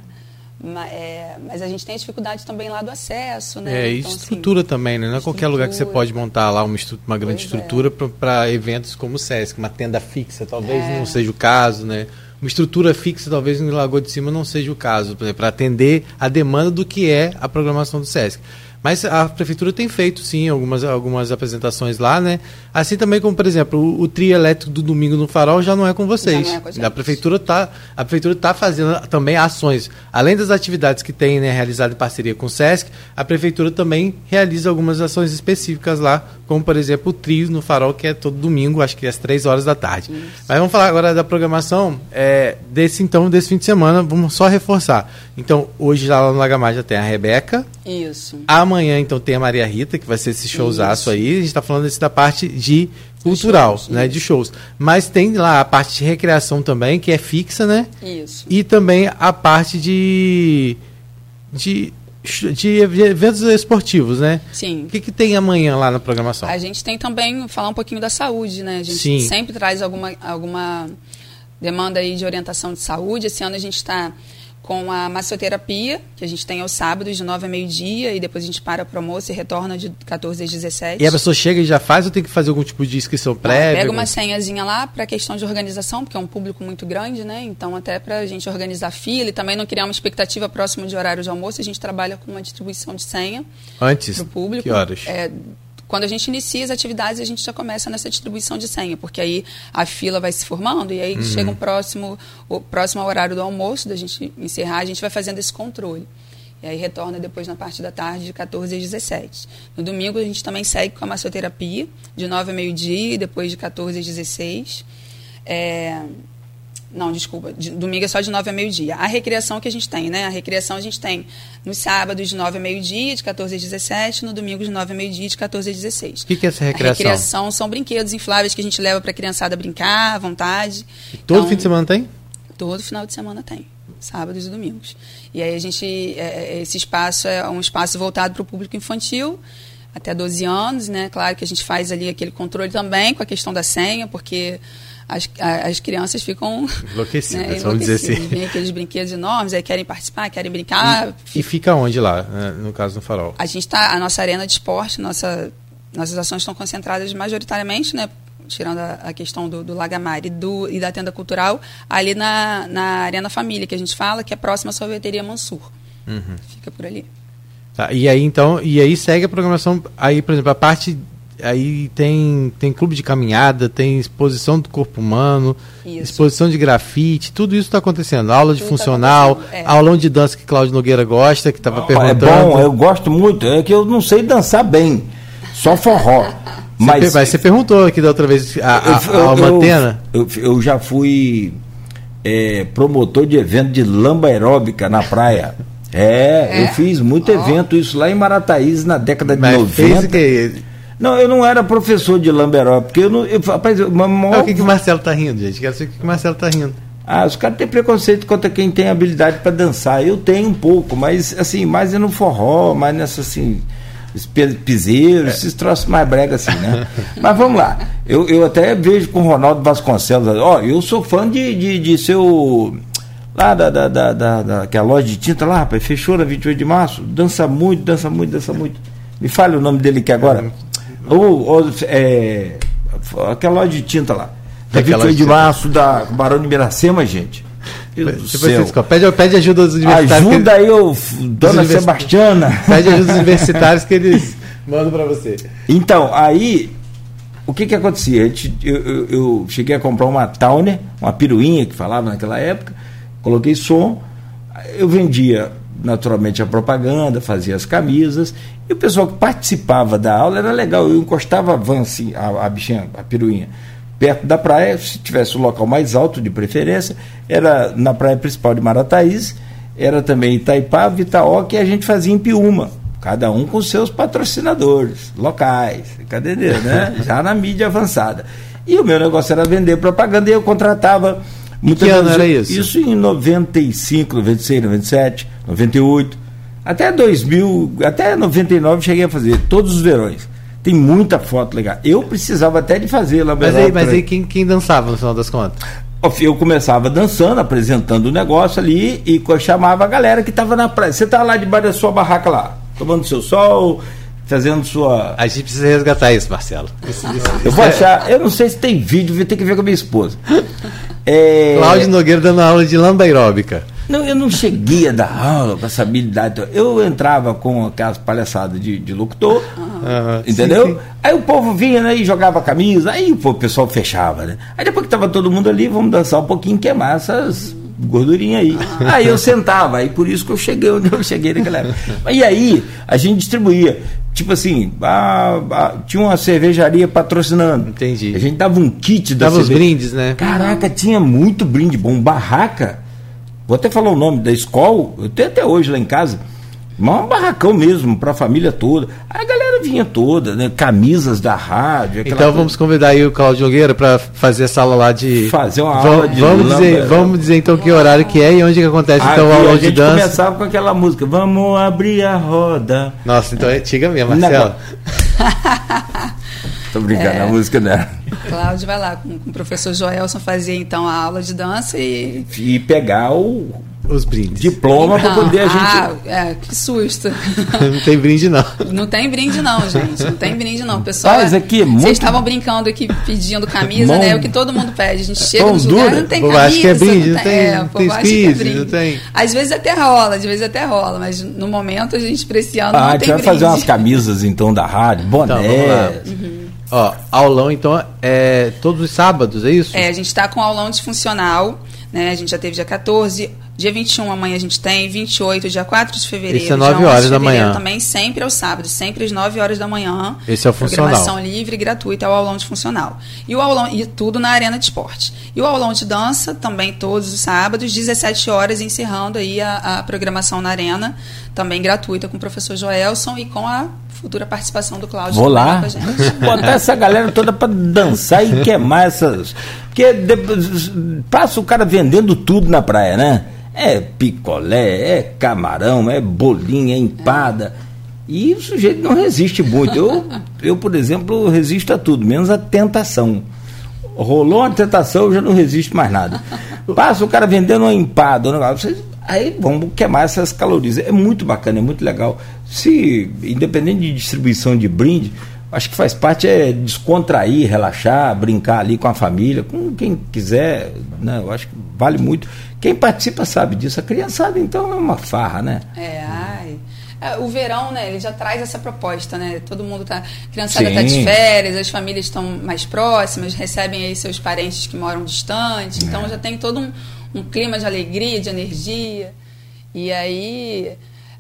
Ma- é, mas a gente tem dificuldade também lá do acesso, né? É, e Então, assim, estrutura também, né? Não é qualquer lugar que você pode montar lá uma, uma grande é. estrutura para eventos como o SESC, uma tenda fixa, talvez É. não seja o caso, né? Uma estrutura fixa, talvez no Lagoa de Cima não seja o caso, para atender a demanda do que é a programação do SESC. Mas a prefeitura tem feito, sim, algumas, algumas apresentações lá, né? Assim também como, por exemplo, o, o trio elétrico do domingo no farol já não é com vocês. É com a a prefeitura tá, a prefeitura está fazendo também ações. Além das atividades que tem né, realizado em parceria com o SESC, a prefeitura também realiza algumas ações específicas lá, como por exemplo o trio no farol, que é todo domingo, acho que às três horas da tarde. Mas vamos falar agora da programação é, desse então, desse fim de semana, vamos só reforçar. Então, hoje lá no Lagamar já tem a Rebeca, Isso. Amanhã, então, tem a Maria Rita, que vai ser esse showzaço Isso. aí. A gente está falando desse da parte de cultural, shows, né? isso. De shows. Mas tem lá a parte de recreação também, que é fixa, né? Isso. E também a parte de. de, de eventos esportivos, né? Sim. O que, que tem amanhã lá na programação? A gente tem também falar um pouquinho da saúde, né? A gente Sim. sempre traz alguma, alguma demanda aí de orientação de saúde. Esse ano a gente está com a massoterapia, que a gente tem aos sábados, de 9 a meio-dia, e depois a gente para para o almoço e retorna de 14 às 17. E a pessoa chega e já faz ou tem que fazer algum tipo de inscrição prévia? Pega uma senhazinha lá para questão de organização, porque é um público muito grande, né? Então, até para a gente organizar fila e também não criar uma expectativa próxima de horário de almoço, a gente trabalha com uma distribuição de senha Antes? para o público. Que horas? É, quando a gente inicia as atividades, a gente já começa nessa distribuição de senha, porque aí a fila vai se formando e Uhum. aí chega um próximo, o próximo ao horário do almoço, da gente encerrar, a gente vai fazendo esse controle. E aí retorna depois na parte da tarde, de 14 às 17. No domingo, a gente também segue com a massoterapia, de 9 a meio-dia e depois de 14 às 16. É, não, desculpa. de- domingo é só de 9 a meio-dia. A recreação que a gente tem, né? A recreação a gente tem nos sábados de 9 a meio-dia, de 14 às 17, no domingo de 9 a meio-dia, de 14 às 16. O que, que é essa recreação? A recreação são brinquedos infláveis que a gente leva para a criançada brincar à vontade. Todo Então, fim de semana tem? Todo final de semana tem, sábados e domingos. E aí a gente, é, é, esse espaço é um espaço voltado para o público infantil, até 12 anos, né? Claro que a gente faz ali aquele controle também com a questão da senha, porque as, as crianças ficam Enlouquecidas, né, vamos dizer assim. Vem aqueles brinquedos enormes, aí querem participar, querem brincar. E fica onde lá, né, no caso do farol? A gente tá, a nossa arena de esporte, nossa, nossas ações estão concentradas majoritariamente, né? Tirando a, a questão do, do Lagamar e, do, e da tenda cultural, ali na, na Arena Família, que a gente fala, que é próxima à sorveteria Mansur. Uhum. Fica por ali. Tá, e aí então, e aí segue a programação, aí por exemplo, a parte aí tem tem clube de caminhada, tem exposição do corpo humano, Isso. exposição de grafite, tudo isso está acontecendo. Aula de Tudo tá funcional, acontecendo, é. aulão de dança que Cláudio Nogueira gosta, que estava É perguntando. bom, eu gosto muito. É que eu não sei dançar bem, só forró. Você, per- Mas mas você perguntou aqui da outra vez a, a, eu, a Almantena. eu, eu, eu já fui é, promotor de evento de lamba aeróbica na praia. É, É? eu fiz muito Ó. evento, isso lá em Marataízes, na década de Mas 90. fez o que? Não, eu não era professor de lamba aeróbica, porque eu não. Eu, rapaz, eu, maior- o que, que o Marcelo tá rindo, gente? Quero saber o que, que o Marcelo tá rindo. Ah, os caras têm preconceito contra quem tem habilidade para dançar. Eu tenho um pouco, mas assim, mais é no forró, mais nessa assim, piseiro, esses troços mais brega assim, né? *laughs* mas vamos lá. Eu, eu até vejo com o Ronaldo Vasconcelos, ó, eu sou fã de, de, de seu. Lá da, da, da, da, da- que é a loja de tinta lá, rapaz, fechou na 28 de março, dança muito, dança muito, dança muito. Me fale o nome dele aqui agora. O, o, é, aquela loja de tinta lá. Davi foi de março da Barão de Miracema, gente. Tipo pede, pede ajuda aos universitários. Ajuda aí, eu, dona Sebastiana. *laughs* Pede ajuda aos universitários que eles mandam para você. Então, aí, o que que acontecia? Eu, eu, eu, cheguei a comprar uma Towner, uma piruinha que falava naquela época, coloquei som, eu vendia naturalmente a propaganda, fazia as camisas, e o pessoal que participava da aula era legal, eu encostava a van assim, a, a bichinha, a piruinha perto da praia, se tivesse o local mais alto de preferência, era na praia principal de Marataízes, era também Itaipava, Itaoca e a gente fazia em Piúma, cada um com seus patrocinadores locais, cadê né? *laughs* Já na mídia avançada. E o meu negócio era vender propaganda e eu contratava muitas que ano era isso? Isso em 95, 96, 97, 98, até 2000, até 99 cheguei a fazer todos os verões. Tem muita foto legal. Eu precisava até de fazer lá Mas aí, mas aí quem, quem dançava no final das contas? Eu começava dançando, apresentando o negócio ali e chamava a galera que estava na praia. Você tá lá debaixo da sua barraca lá, tomando seu sol, fazendo sua. A gente precisa resgatar isso, Marcelo. Isso, isso, eu vou achar, eu não sei se tem vídeo, vou ter que ver com a minha esposa. É... Cláudio Nogueira dando aula de lamba aeróbica. Não, eu não cheguei a dar aula com essa habilidade. Eu entrava com aquelas palhaçadas de, de locutor, ah, entendeu? Sim, sim. Aí o povo vinha né, e jogava camisa, aí o pessoal fechava, né? Aí depois que estava todo mundo ali, vamos dançar um pouquinho, queimar essas gordurinha aí. Aí eu sentava, aí por isso que eu cheguei onde eu cheguei naquela época. E aí a gente distribuía. Tipo assim, a, a, tinha uma cervejaria patrocinando. Entendi. A gente dava um kit da Dava cerveja. os brindes, né? Caraca, tinha muito brinde bom. Barraca Vou até falar o nome da escola, eu tenho até hoje lá em casa. Um barracão mesmo, para a família toda. A vinha toda, né? Camisas da rádio. Então coisa. vamos convidar aí o Claudio Nogueira para fazer essa aula lá de. Fazer uma aula de. Vamos dizer, vamos dizer então que horário que é e onde que acontece então a aula de dança. começava com aquela música, vamos abrir a roda. Nossa, então é antiga mesmo, Marcelo. *laughs* Tô brincando, é. a música dela. Cláudio vai lá com, com, o professor Joelson fazer então a aula de dança e. E pegar o. Os brindes. Diploma para poder a gente. Ah, é, que susto. *laughs* não tem brinde, não. Não tem brinde, não, gente. Não tem brinde, não. Pessoal, Mas aqui é muito... vocês estavam brincando aqui pedindo camisa, Mão... né? É o que todo mundo pede. A gente chega nos lugares, não tem camisa. Acho que é brinde, não tem, é, não tem squeeze, é não tem. Às vezes até rola, às vezes até rola, mas no momento a gente preciando. Ah, a gente vai fazer umas camisas então da rádio, boné. Então, uhum. Ó, aulão, então, é todos os sábados, é isso? É, a gente está com aulão disfuncional, né? A gente já teve dia 14, dia 21 amanhã a gente tem, 28, dia 4 de fevereiro. Esse é 9 horas da manhã. também, sempre aos sábados, sempre às 9 horas da manhã. Esse é o funcional. Programação livre, gratuita, é o aulão de funcional. E o aulão, e tudo na arena de esporte. E o aulão de dança, também todos os sábados, 17 horas, encerrando aí a, a programação na arena, também gratuita com o professor Joelson e com a futura participação do Cláudio. Vou lá, *laughs* botar essa galera toda para dançar e queimar essas. Porque depois, passa o cara vendendo tudo na praia, né? É picolé, é camarão, é bolinha, é empada. E o sujeito não resiste muito. Eu, eu, por exemplo, resisto a tudo, menos a tentação. Rolou uma tentação, eu já não resisto mais nada. Passa o cara vendendo uma empada, um negócio. Aí vamos queimar essas calorias. É muito bacana, é muito legal. Se, independente de distribuição de brinde, acho que faz parte é descontrair, relaxar, brincar ali com a família, com quem quiser, né? Eu acho que vale muito. Quem participa sabe disso. A criançada, então, é uma farra, né? É, ai. É, o verão, né, ele já traz essa proposta, né? Todo mundo tá. A criançada está de férias, as famílias estão mais próximas, recebem aí seus parentes que moram distante. Então é. já tem todo um um clima de alegria, de energia. E aí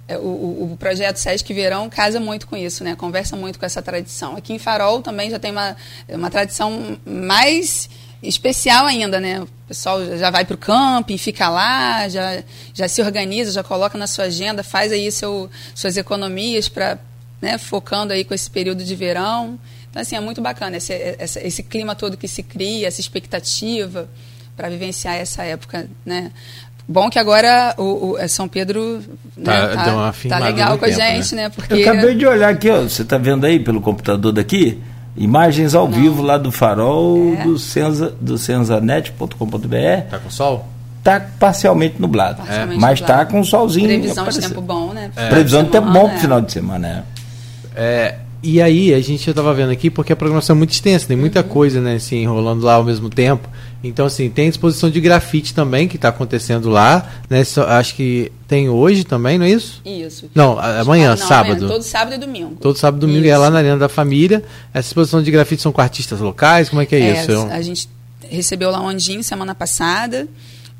o, o, projeto Sesc Verão casa muito com isso, né? Conversa muito com essa tradição. Aqui em Farol também já tem uma, uma tradição mais especial ainda, né? O pessoal já vai para o camping, fica lá, já, já se organiza, já coloca na sua agenda, faz aí seu, suas economias para né, focando aí com esse período de verão. Então, assim, é muito bacana esse, esse, esse clima todo que se cria, essa expectativa para vivenciar essa época, né? Bom que agora o, o é São Pedro né, tá, tá, tá legal com a gente, né? né? Porque... Eu acabei de olhar aqui, ó, você está vendo aí pelo computador daqui? Imagens ao Não. vivo lá do farol é. do, Senza, do senzanet.com.br. Tá com sol? Tá parcialmente nublado. Parcialmente é. Mas nublado. tá com solzinho. Previsão de tempo bom, né? É. Previsão de tempo bom pro final de semana, né? É, e aí a gente estava vendo aqui porque a programação é muito extensa, tem muita uhum. coisa, né, assim, enrolando lá ao mesmo tempo. Então, assim, tem exposição de grafite também que está acontecendo lá, né? Só, acho que tem hoje também, não é isso? Isso. Não, amanhã, não, sábado. Amanhã, todo sábado e domingo. Todo sábado e domingo isso. é lá na Arena da Família. Essa exposição de grafite são com artistas locais, como é que é, é isso? A gente recebeu lá o Andinho semana passada,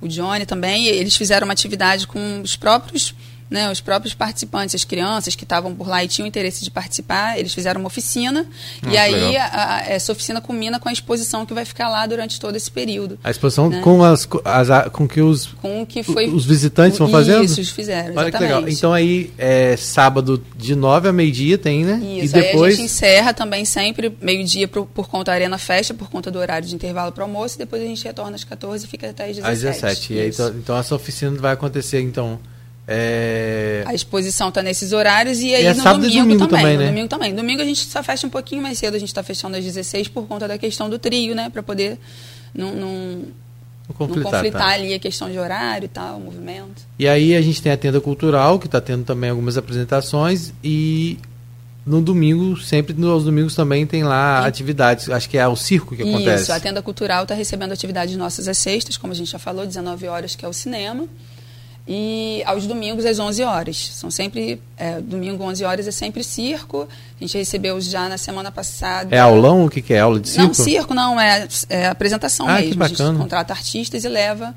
o Johnny também, eles fizeram uma atividade com os próprios né, os próprios participantes, as crianças que estavam por lá e tinham interesse de participar, eles fizeram uma oficina ah, e aí a, a, essa oficina combina com a exposição que vai ficar lá durante todo esse período. A exposição né? com as, as, com que os com que foi os visitantes vão fazendo? Isso, fizeram. Olha exatamente. que legal. Então aí é sábado de 9 a meio-dia tem, né? Isso, e depois aí a gente encerra também sempre meio-dia por, por, conta da Arena Festa, por conta do horário de intervalo para almoço, e depois a gente retorna às 14 e fica até às 17. Às 17. E aí, então, então essa oficina vai acontecer então é... A exposição está nesses horários e aí e é no domingo, domingo, também. também né? No domingo também. Domingo a gente só fecha um pouquinho mais cedo, a gente está fechando às 16 por conta da questão do trio, né? Para poder não, não, não conflitar, não conflitar tá. ali a questão de horário e tal, o movimento. E aí a gente tem a tenda cultural, que está tendo também algumas apresentações, e no domingo, sempre nos domingos também tem lá atividades. Acho que é o circo que acontece. Isso, a tenda cultural está recebendo atividades nossas às sextas, como a gente já falou, 19 horas, que é o cinema. E aos domingos às 11 horas. São sempre, é, domingo 11 horas é sempre circo. A gente recebeu já na semana passada. É aulão? O que, que é? Aula de circo? Não, circo não, é, é apresentação ah, mesmo. A gente contrata artistas e leva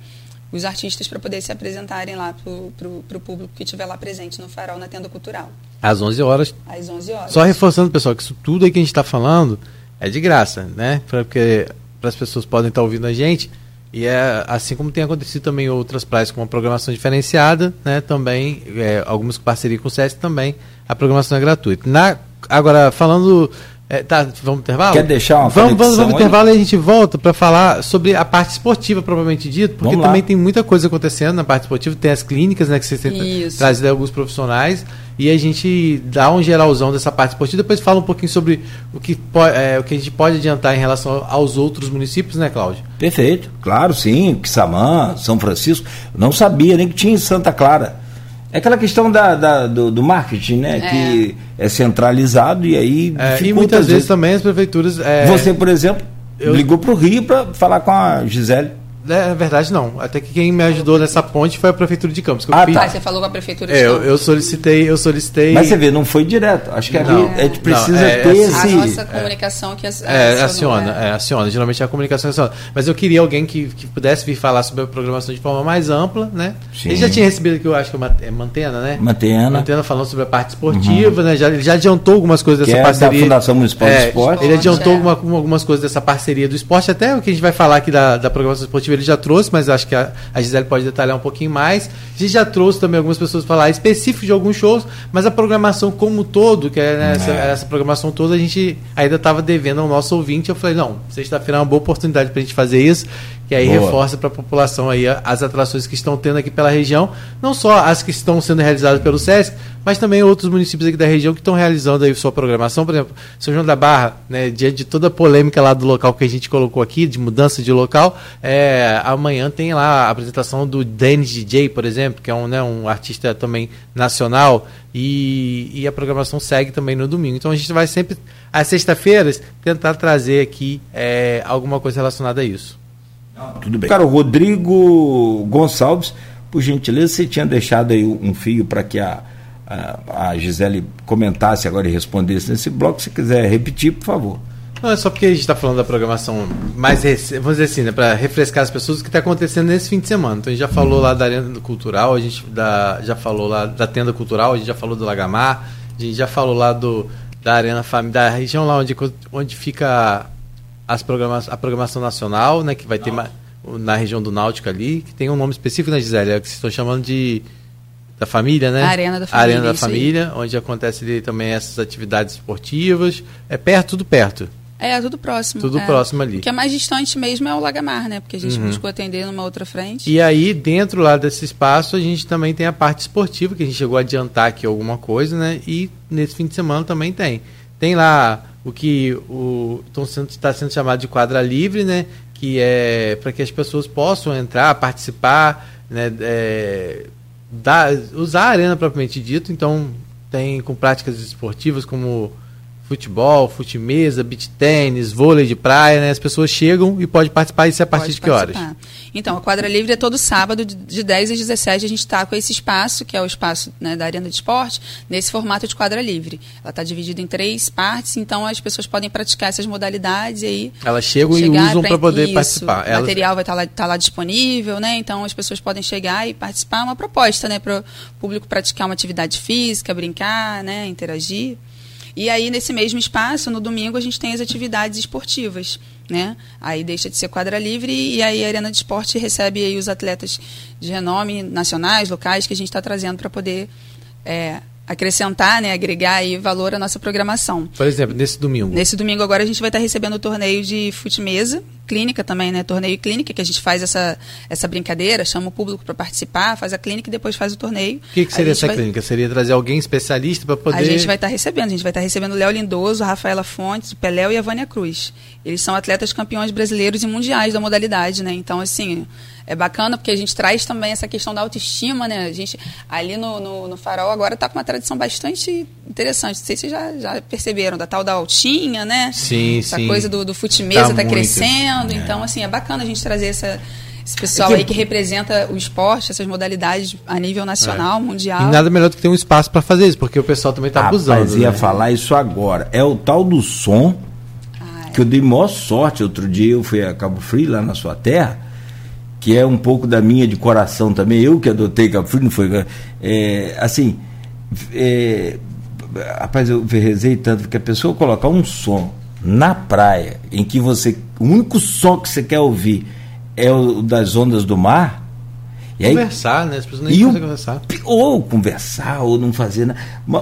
os artistas para poder se apresentarem lá para o público que estiver lá presente no Farol, na tenda cultural. Às 11 horas. Às 11 horas. Só reforçando, pessoal, que isso tudo aí que a gente está falando é de graça, né? Porque para as pessoas podem estar tá ouvindo a gente e é assim como tem acontecido também em outras praias com uma programação diferenciada, né? Também, é, algumas parceria com o SESC também, a programação é gratuita. Na, agora, falando. É, tá, vamos intervalo? Quer deixar uma Vamos, vamos, vamos intervalo e a gente volta para falar sobre a parte esportiva, propriamente dito, porque também tem muita coisa acontecendo na parte esportiva. Tem as clínicas, né? Que você tem trazido alguns profissionais e a gente dá um geralzão dessa parte esportiva, depois fala um pouquinho sobre o que, é, o que a gente pode adiantar em relação aos outros municípios, né, Cláudio? Perfeito, claro, sim, Quissamã, São Francisco, não sabia nem que tinha em Santa Clara. É aquela questão da, da do, do, marketing, né? É. Que é centralizado e aí. É, e muitas vezes, vezes, também as prefeituras. É, Você, por exemplo, eu... ligou para o Rio para falar com a Gisele. É, na verdade, não. Até que quem me ajudou nessa ponte foi a Prefeitura de Campos. ah, tá. você falou com a Prefeitura de é, Campos. Eu, eu, solicitei, eu solicitei. Mas você vê, não foi direto. Acho que não, a gente precisa não, é, ter esse. A nossa comunicação que é, aciona. É, aciona. Geralmente é a comunicação aciona. Mas eu queria alguém que, que pudesse vir falar sobre a programação de forma mais ampla, né? Sim. Ele já tinha recebido aqui, eu acho que é Mantena, né? Mantena. Mantena falando sobre a parte esportiva, uhum. né? Já, ele já adiantou algumas coisas que dessa é parceria. Da Fundação Municipal é, do Esporte. Ele adiantou alguma, algumas coisas dessa parceria do esporte, até o que a gente vai falar aqui da, da programação esportiva, ele já trouxe, mas acho que a, a Gisele pode detalhar um pouquinho mais. A gente já trouxe também algumas pessoas falar específico de alguns shows, mas a programação como todo, que é, né, essa, é. essa, programação toda, a gente ainda estava devendo ao nosso ouvinte. Eu falei, não, sexta-feira é uma boa oportunidade para a gente fazer isso que aí Boa. reforça para a população aí as atrações que estão tendo aqui pela região, não só as que estão sendo realizadas pelo SESC, mas também outros municípios aqui da região que estão realizando aí sua programação, por exemplo, São João da Barra, né, diante de toda a polêmica lá do local que a gente colocou aqui, de mudança de local, é, amanhã tem lá a apresentação do Dennis DJ, por exemplo, que é um, né, um artista também nacional, e, e a programação segue também no domingo. Então a gente vai sempre, às sexta-feiras, tentar trazer aqui é, alguma coisa relacionada a isso. Tudo bem. Cara, o Rodrigo Gonçalves, por gentileza, você tinha deixado aí um fio para que a, a, a, Gisele comentasse agora e respondesse nesse bloco. Se quiser repetir, por favor. Não, é só porque a gente está falando da programação mais recente, vamos dizer assim, né, para refrescar as pessoas o que está acontecendo nesse fim de semana. Então a gente já falou uhum. lá da Arena Cultural, a gente da, já falou lá da Tenda Cultural, a gente já falou do Lagamar, a gente já falou lá do, da Arena da região lá onde, onde fica as programas, a programação nacional, né, que vai ter na região do Náutico ali, que tem um nome específico, né, Gisele? É que vocês estão chamando de da família, né? A Arena da Família. Arena da Família, aí. onde acontece ali também essas atividades esportivas. É perto, tudo perto. É, tudo próximo. Tudo é. próximo ali. O que é mais distante mesmo é o Lagamar, né? Porque a gente uhum. buscou atender numa outra frente. E aí, dentro lá desse espaço, a gente também tem a parte esportiva, que a gente chegou a adiantar aqui alguma coisa, né? E nesse fim de semana também tem. Tem lá o que o está sendo chamado de quadra livre, né? Que é para que as pessoas possam entrar, participar, né? É, dar, usar a arena propriamente dito. Então tem com práticas esportivas como futebol, fute-mesa, beach tênis, vôlei de praia, né? As pessoas chegam e podem participar isso é a partir Pode de que horas? participar. Então, a quadra livre é todo sábado, de- de 10 às 17, a gente está com esse espaço, que é o espaço né, da Arena de Esporte, nesse formato de quadra livre. Ela está dividida em três partes, então as pessoas podem praticar essas modalidades e aí. Elas chegam e usam para poder isso, participar. O Elas- material vai estar lá, tá lá disponível, né? Então as pessoas podem chegar e participar. É uma proposta, né? Para o público praticar uma atividade física, brincar, né? Interagir. E aí, nesse mesmo espaço, no domingo, a gente tem as atividades esportivas, né? Aí deixa de ser quadra livre e aí a Arena de Esporte recebe aí os atletas de renome nacionais, locais, que a gente está trazendo para poder é, acrescentar, né? Agregar aí valor à nossa programação. Por exemplo, nesse domingo. Nesse domingo agora a gente vai estar recebendo o torneio de fute-mesa, clínica também, né? Torneio e clínica, que a gente faz essa, essa brincadeira, chama o público para participar, faz a clínica e depois faz o torneio. O que, que seria essa vai- clínica? Seria trazer alguém especialista para poder. A gente vai estar recebendo, a gente vai estar recebendo o Léo Lindoso, a Rafaela Fontes, o Peléu e a Vânia Cruz. Eles são atletas campeões brasileiros e mundiais da modalidade, né? Então, assim, é bacana porque a gente traz também essa questão da autoestima, né? A gente, ali no, no, no Farol, agora está com uma tradição bastante interessante. Não sei se vocês já, já perceberam, da tal da altinha, né? Sim, Essa sim. coisa do, do fute-mesa Tá está muito. crescendo. Então, assim, é bacana a gente trazer essa, esse pessoal É que- aí que representa o esporte, essas modalidades a nível nacional, mundial. E nada melhor do que ter um espaço para fazer isso, porque o pessoal também tá abusando. Rapaz, ia né? falar isso agora. É o tal do som Ah, que eu dei maior sorte. Outro dia eu fui a Cabo Frio, lá na sua terra, que é um pouco da minha de coração também. Eu que adotei Cabo Frio, não foi. É, assim, é, rapaz, eu rezei tanto que a pessoa colocar um som na praia em que você. O único som que você quer ouvir é o das ondas do mar. E aí, Conversar, né? As pessoas nem o, conversar. ou conversar, ou não fazer nada.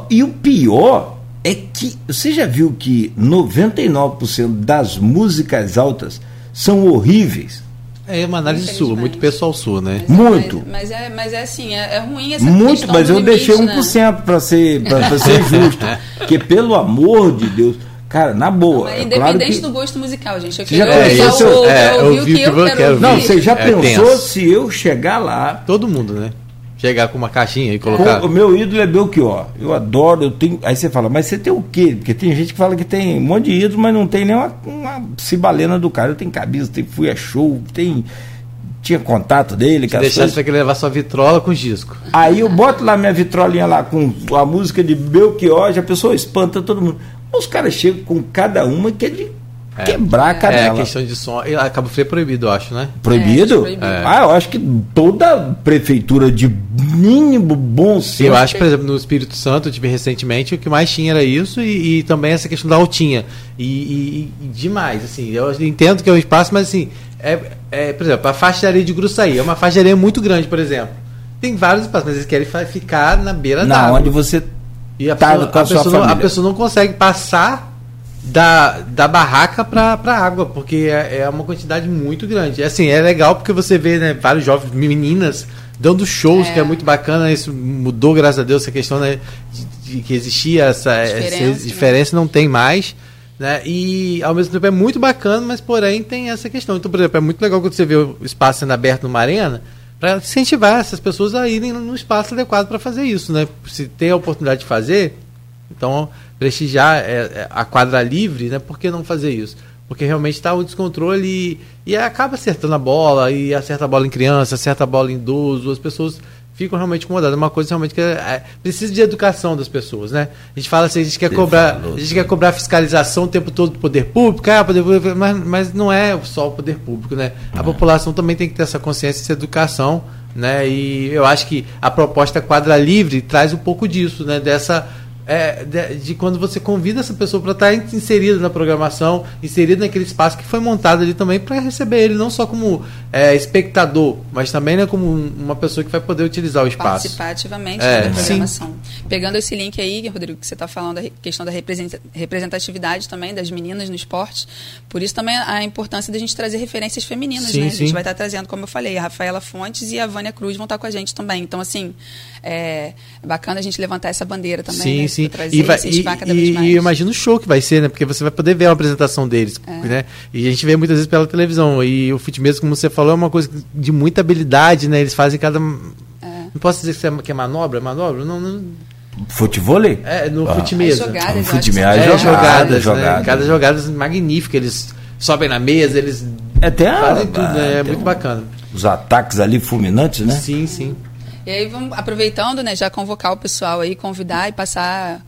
E o pior é que você já viu que 99% das músicas altas são horríveis. É uma análise sua, muito pessoal sua, né? Mas é- Muito. Mas, mas é, mas é assim, é, é ruim essa Muito, mas eu limite, deixei né? 1% para ser, pra, pra ser *laughs* justo. Porque, pelo amor de Deus, cara, na boa. É independente claro que- do gosto musical, gente. Eu Você já quero eu- o- é, eu ouvi o que eu quero ouvir. Não, você já É pensou tenso. se eu chegar lá Todo mundo, né? Chegar com uma caixinha e Com- colocar. o meu ídolo é Belchior. Eu adoro, eu tenho. Aí você fala, mas você tem o quê? Porque tem gente que fala que tem um monte de ídolo, mas não tem nem uma, uma cibalena do cara. Eu tenho camisa, tem, fui a show, tem. Tinha contato dele, que as deixar, você querer levar sua vitrola com disco. Aí eu boto lá minha vitrolinha lá com a música de Belchior, já a pessoa espanta todo mundo. Os caras chegam com cada uma que é de É. quebrar a É, canela. a questão de som. E a Cabo Frio é proibido, eu acho, né? Proibido? É, proibido. Ah, eu acho que toda prefeitura de mínimo bom senso. Eu acho, por exemplo, no Espírito Santo, eu tive recentemente, o que mais tinha era isso e, e também essa questão da altinha. E, e- e demais, assim, eu entendo que é um espaço, mas assim, é, é, por exemplo, a faixa de areia de Gruçaí é uma faixa de areia muito grande, por exemplo. Tem vários espaços, mas eles querem ficar na beira Na d'água. onde você E a, tá pessoa, com a a, sua pessoa não, a pessoa não consegue passar da, da barraca para a água, porque é, é uma quantidade muito grande. Assim, é legal porque você vê né, vários jovens, meninas, dando shows, É. que é muito bacana. Isso mudou, graças a Deus, essa questão né, de, de que existia essa Diferença, essa né? diferença, não tem mais. Né? E ao mesmo tempo é muito bacana, mas porém tem essa questão. Então, por exemplo, é muito legal quando você vê o espaço sendo aberto numa arena para incentivar essas pessoas a irem no espaço adequado para fazer isso, né? Se tem a oportunidade de fazer, então prestigiar é, é, a quadra livre, né? Por que não fazer isso? Porque realmente está o descontrole e, e acaba acertando a bola, e acerta a bola em criança, acerta a bola em idoso, as pessoas ficam realmente incomodadas. É uma coisa realmente que é, é, precisa de educação das pessoas, né? A gente fala assim, a gente quer Você cobrar, falou, a gente quer cobrar fiscalização o tempo todo do poder público, ah, poder público, mas, mas não é só o poder público, né? A população também tem que ter essa consciência, essa educação, né? E eu acho que a proposta quadra livre traz um pouco disso, né? Dessa é, de, de quando você convida essa pessoa para estar inserida na programação, inserida naquele espaço que foi montado ali também para receber ele não só como é, espectador, mas também né, como um- uma pessoa que vai poder utilizar o espaço. participar ativamente É, da sim. programação. Pegando esse link aí, Rodrigo, que você está falando da questão da representa- representatividade também das meninas no esporte, por isso também a importância da gente trazer referências femininas, Sim, né? A sim. gente vai estar trazendo, como eu falei, a Rafaela Fontes e a Vânia Cruz vão estar com a gente também. Então, assim, é bacana a gente levantar essa bandeira também, sim, né? Sim. Pra trazer E, vai, e, incentivar cada vez e, e eu imagino o show que vai ser, né? Porque você vai poder ver a apresentação deles, É. né? E a gente vê muitas vezes pela televisão. E o fitness, como você falou, é uma coisa de muita habilidade, né? Eles fazem cada. É. Não posso dizer que é- que é manobra, é manobra? Não, não, Futebol? É, no ah. fute mesmo. Jogadas, no fute é, jogadas, jogadas, jogadas, né? Cada jogada magnífica, eles sobem na mesa, eles é, tem a, fazem tudo, né? É muito um, bacana. Os ataques ali fulminantes, né? Sim, sim. E aí vamos aproveitando, né, já convocar o pessoal aí, convidar e passar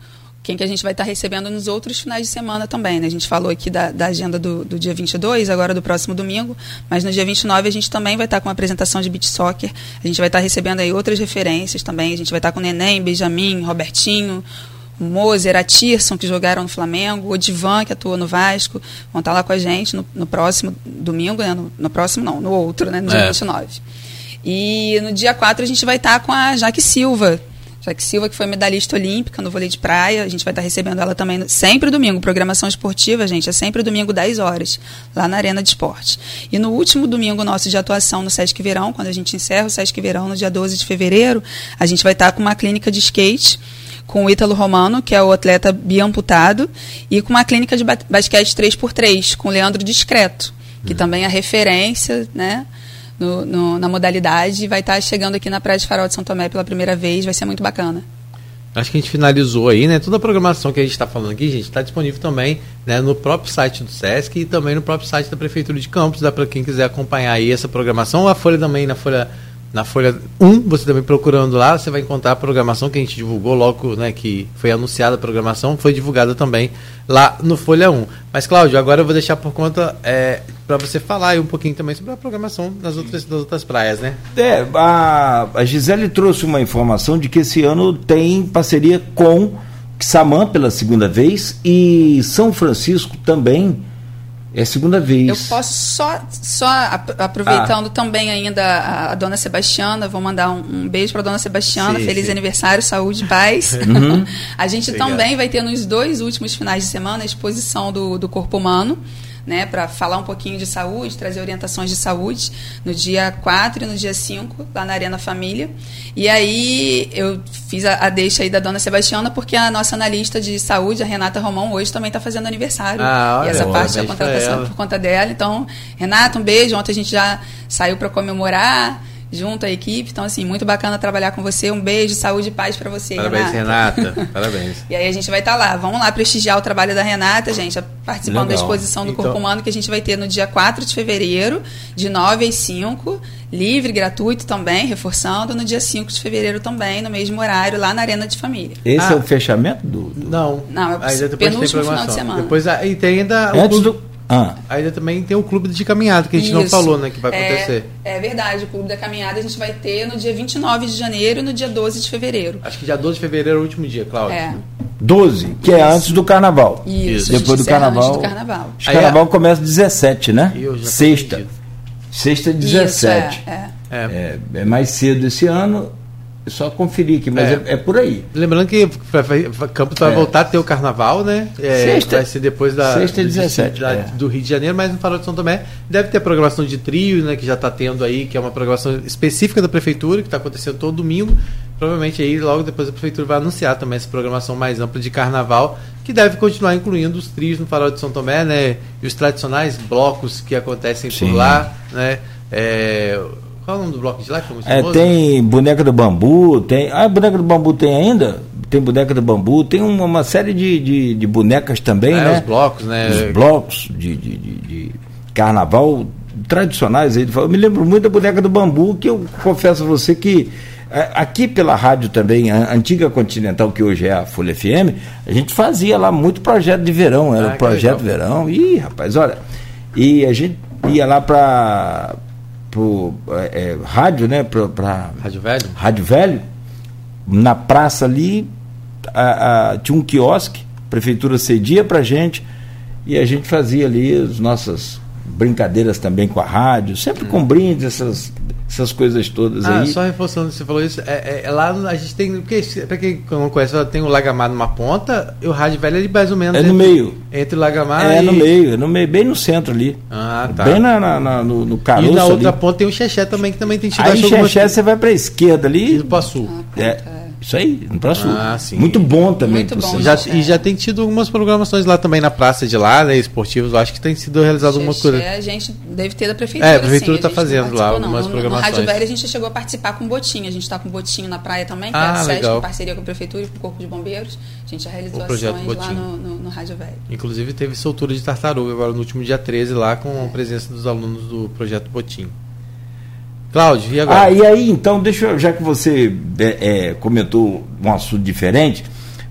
quem que a gente vai estar recebendo nos outros finais de semana também. Né? A gente falou aqui da, da agenda do, do, dia 22, agora do próximo domingo, mas no dia 29 a gente também vai estar com uma apresentação de beat soccer. A gente vai estar recebendo aí outras referências também. A gente vai estar com o Neném, Benjamin, Robertinho, o Moser, a Tirson, que jogaram no Flamengo, o Divan, que atua no Vasco, vão estar lá com a gente no, no próximo domingo, né? no, no, próximo não, no outro, né? no dia é. 29. E no dia 4 a gente vai estar com a Jaque Silva, Jaque Silva, que foi medalhista olímpica no vôlei de praia. A gente vai estar recebendo ela também sempre domingo. Programação esportiva, gente, é sempre domingo, 10 horas, lá na Arena de Esporte. E no último domingo nosso de atuação no Sesc Verão, quando a gente encerra o Sesc Verão no dia 12 de fevereiro, a gente vai estar com uma clínica de skate com o Ítalo Romano, que é o atleta biamputado, e com uma clínica de basquete 3x3, com o Leandro Discreto, que uhum. também é referência, né? No, no, na modalidade e vai estar chegando aqui na Praia de Farol de São Tomé pela primeira vez, vai ser muito bacana. Acho que a gente finalizou aí, né? Toda a programação que a gente está falando aqui, gente, está disponível também né, no próprio site do SESC e também no próprio site da Prefeitura de Campos. Dá para quem quiser acompanhar aí essa programação. A Folha também, na Folha na Folha 1, você também procurando lá, você vai encontrar a programação que a gente divulgou logo, né, que foi anunciada a programação, foi divulgada também lá no Folha 1. Mas, Cláudio, agora eu vou deixar por conta é, para você falar um pouquinho também sobre a programação das outras, das outras praias, né? É, a, a Gisele trouxe uma informação de que esse ano tem parceria com Xamã pela segunda vez e São Francisco também é a segunda vez. Eu posso só, só aproveitando ah. também ainda a, a, dona Sebastiana, vou mandar um, um beijo para a dona Sebastiana, sim, feliz sim. aniversário, saúde e paz. *laughs* Uhum. a gente Obrigado. também vai ter nos dois últimos finais de semana a exposição do, do corpo humano né, para falar um pouquinho de saúde, trazer orientações de saúde no dia 4 e no dia 5, lá na Arena Família. E aí eu fiz a, a deixa aí da dona Sebastiana, porque a nossa analista de saúde, a Renata Romão, hoje também está fazendo aniversário. Ah, olha, e essa parte da contratação por conta dela. Então, Renata, um beijo. Ontem a gente já saiu para comemorar junto à equipe. Então, assim, muito bacana trabalhar com você. Um beijo, saúde e paz para você, Parabéns, Renata. Renata. Parabéns. *laughs* e aí a gente vai estar tá lá. Vamos lá prestigiar o trabalho da Renata, gente, participando Legal. da exposição do então... Corpo Humano que a gente vai ter no dia 4 de fevereiro, de 9 às 5, livre, gratuito também, reforçando, no dia 5 de fevereiro também, no mesmo horário, lá na Arena de Família. Esse ah. é o fechamento do... do... Não. Não, é o penúltimo final de semana. Depois, e tem ainda... Antes do ah. Ainda também tem o clube de caminhada, que a gente Isso. não falou, né, que vai acontecer. É, é, verdade, o clube da caminhada a gente vai ter no dia 29 de janeiro e no dia 12 de fevereiro. Acho que dia 12 de fevereiro é o último dia, Cláudio. É. 12, que é Isso. é antes do carnaval. Isso, depois do carnaval. Antes do carnaval. O carnaval Aí, começa 17, né? Sexta. Sexta 17. Isso, é, é. É, é mais cedo esse ano é só conferir aqui, mas é, é, é por aí. Lembrando que Campos vai é. voltar a ter o carnaval, né? É, sexta, vai ser depois da, sexta do, 17, da, do Rio de Janeiro, mas no Farol de São Tomé deve ter a programação de trio, né? Que já está tendo aí, que é uma programação específica da prefeitura, que está acontecendo todo domingo. Provavelmente aí logo depois a prefeitura vai anunciar também essa programação mais ampla de carnaval, que deve continuar incluindo os trios no Farol de São Tomé, né? E os tradicionais blocos que acontecem Sim. por lá, né? É, qual é o nome do bloco de lá? Que é, tem boneca do bambu, tem. Ah, boneca do bambu tem ainda? Tem boneca do bambu, tem uma, uma série de, de, de, bonecas também, é, né? Os blocos, né? Os blocos de, de, de, de carnaval tradicionais. Eu me lembro muito da boneca do bambu, que eu confesso a você que é, aqui pela rádio também, a antiga Continental, que hoje é a Folha FM, a gente fazia lá muito projeto de verão, era ah, o projeto verão. Ih, rapaz, olha. E a gente ia lá para pro é, é, rádio, né? Pra, pra, rádio Velho? Rádio Velho. Na praça ali a, a, tinha um quiosque, a prefeitura cedia pra gente e a gente fazia ali as nossas brincadeiras também com a rádio, sempre hum. com brindes, essas essas coisas todas ah, aí. Só reforçando, você falou isso, é, é, é lá a gente tem, porque para quem não conhece, tem o Lagamar numa ponta e o Rádio Velho é mais ou menos. É no entre, meio. Entre o Lagamar é, e... no meio, é no meio, bem no centro ali. Ah, tá. Bem na, na, na no, no caroço E na outra ali. ponta tem o Xexé também, que também tem tido Aí Xexé você vai para a esquerda ali. E para sul. é, Isso aí, no próximo. Ah, sim. Muito bom também. Muito bom, Já, gente, e é. já tem tido algumas programações lá também na praça de lá, né, esportivos. Eu acho que tem sido realizado alguma coisa. É, a gente deve ter da prefeitura. É, a prefeitura tá gente fazendo lá algumas não. Programações. No Rádio Velho a gente chegou a participar com botinho. A gente está com botinho na praia também, que é Ah, a SESC, legal. em parceria com a prefeitura e com o Corpo de Bombeiros. A gente já realizou O projeto ações lá Botinho. no, no, no Rádio Velho. Inclusive teve soltura de tartaruga agora no último dia 13 lá com a presença dos alunos do projeto Botim. Cláudio, e agora? Ah, e aí, então, deixa eu, já que você é, é, comentou um assunto diferente,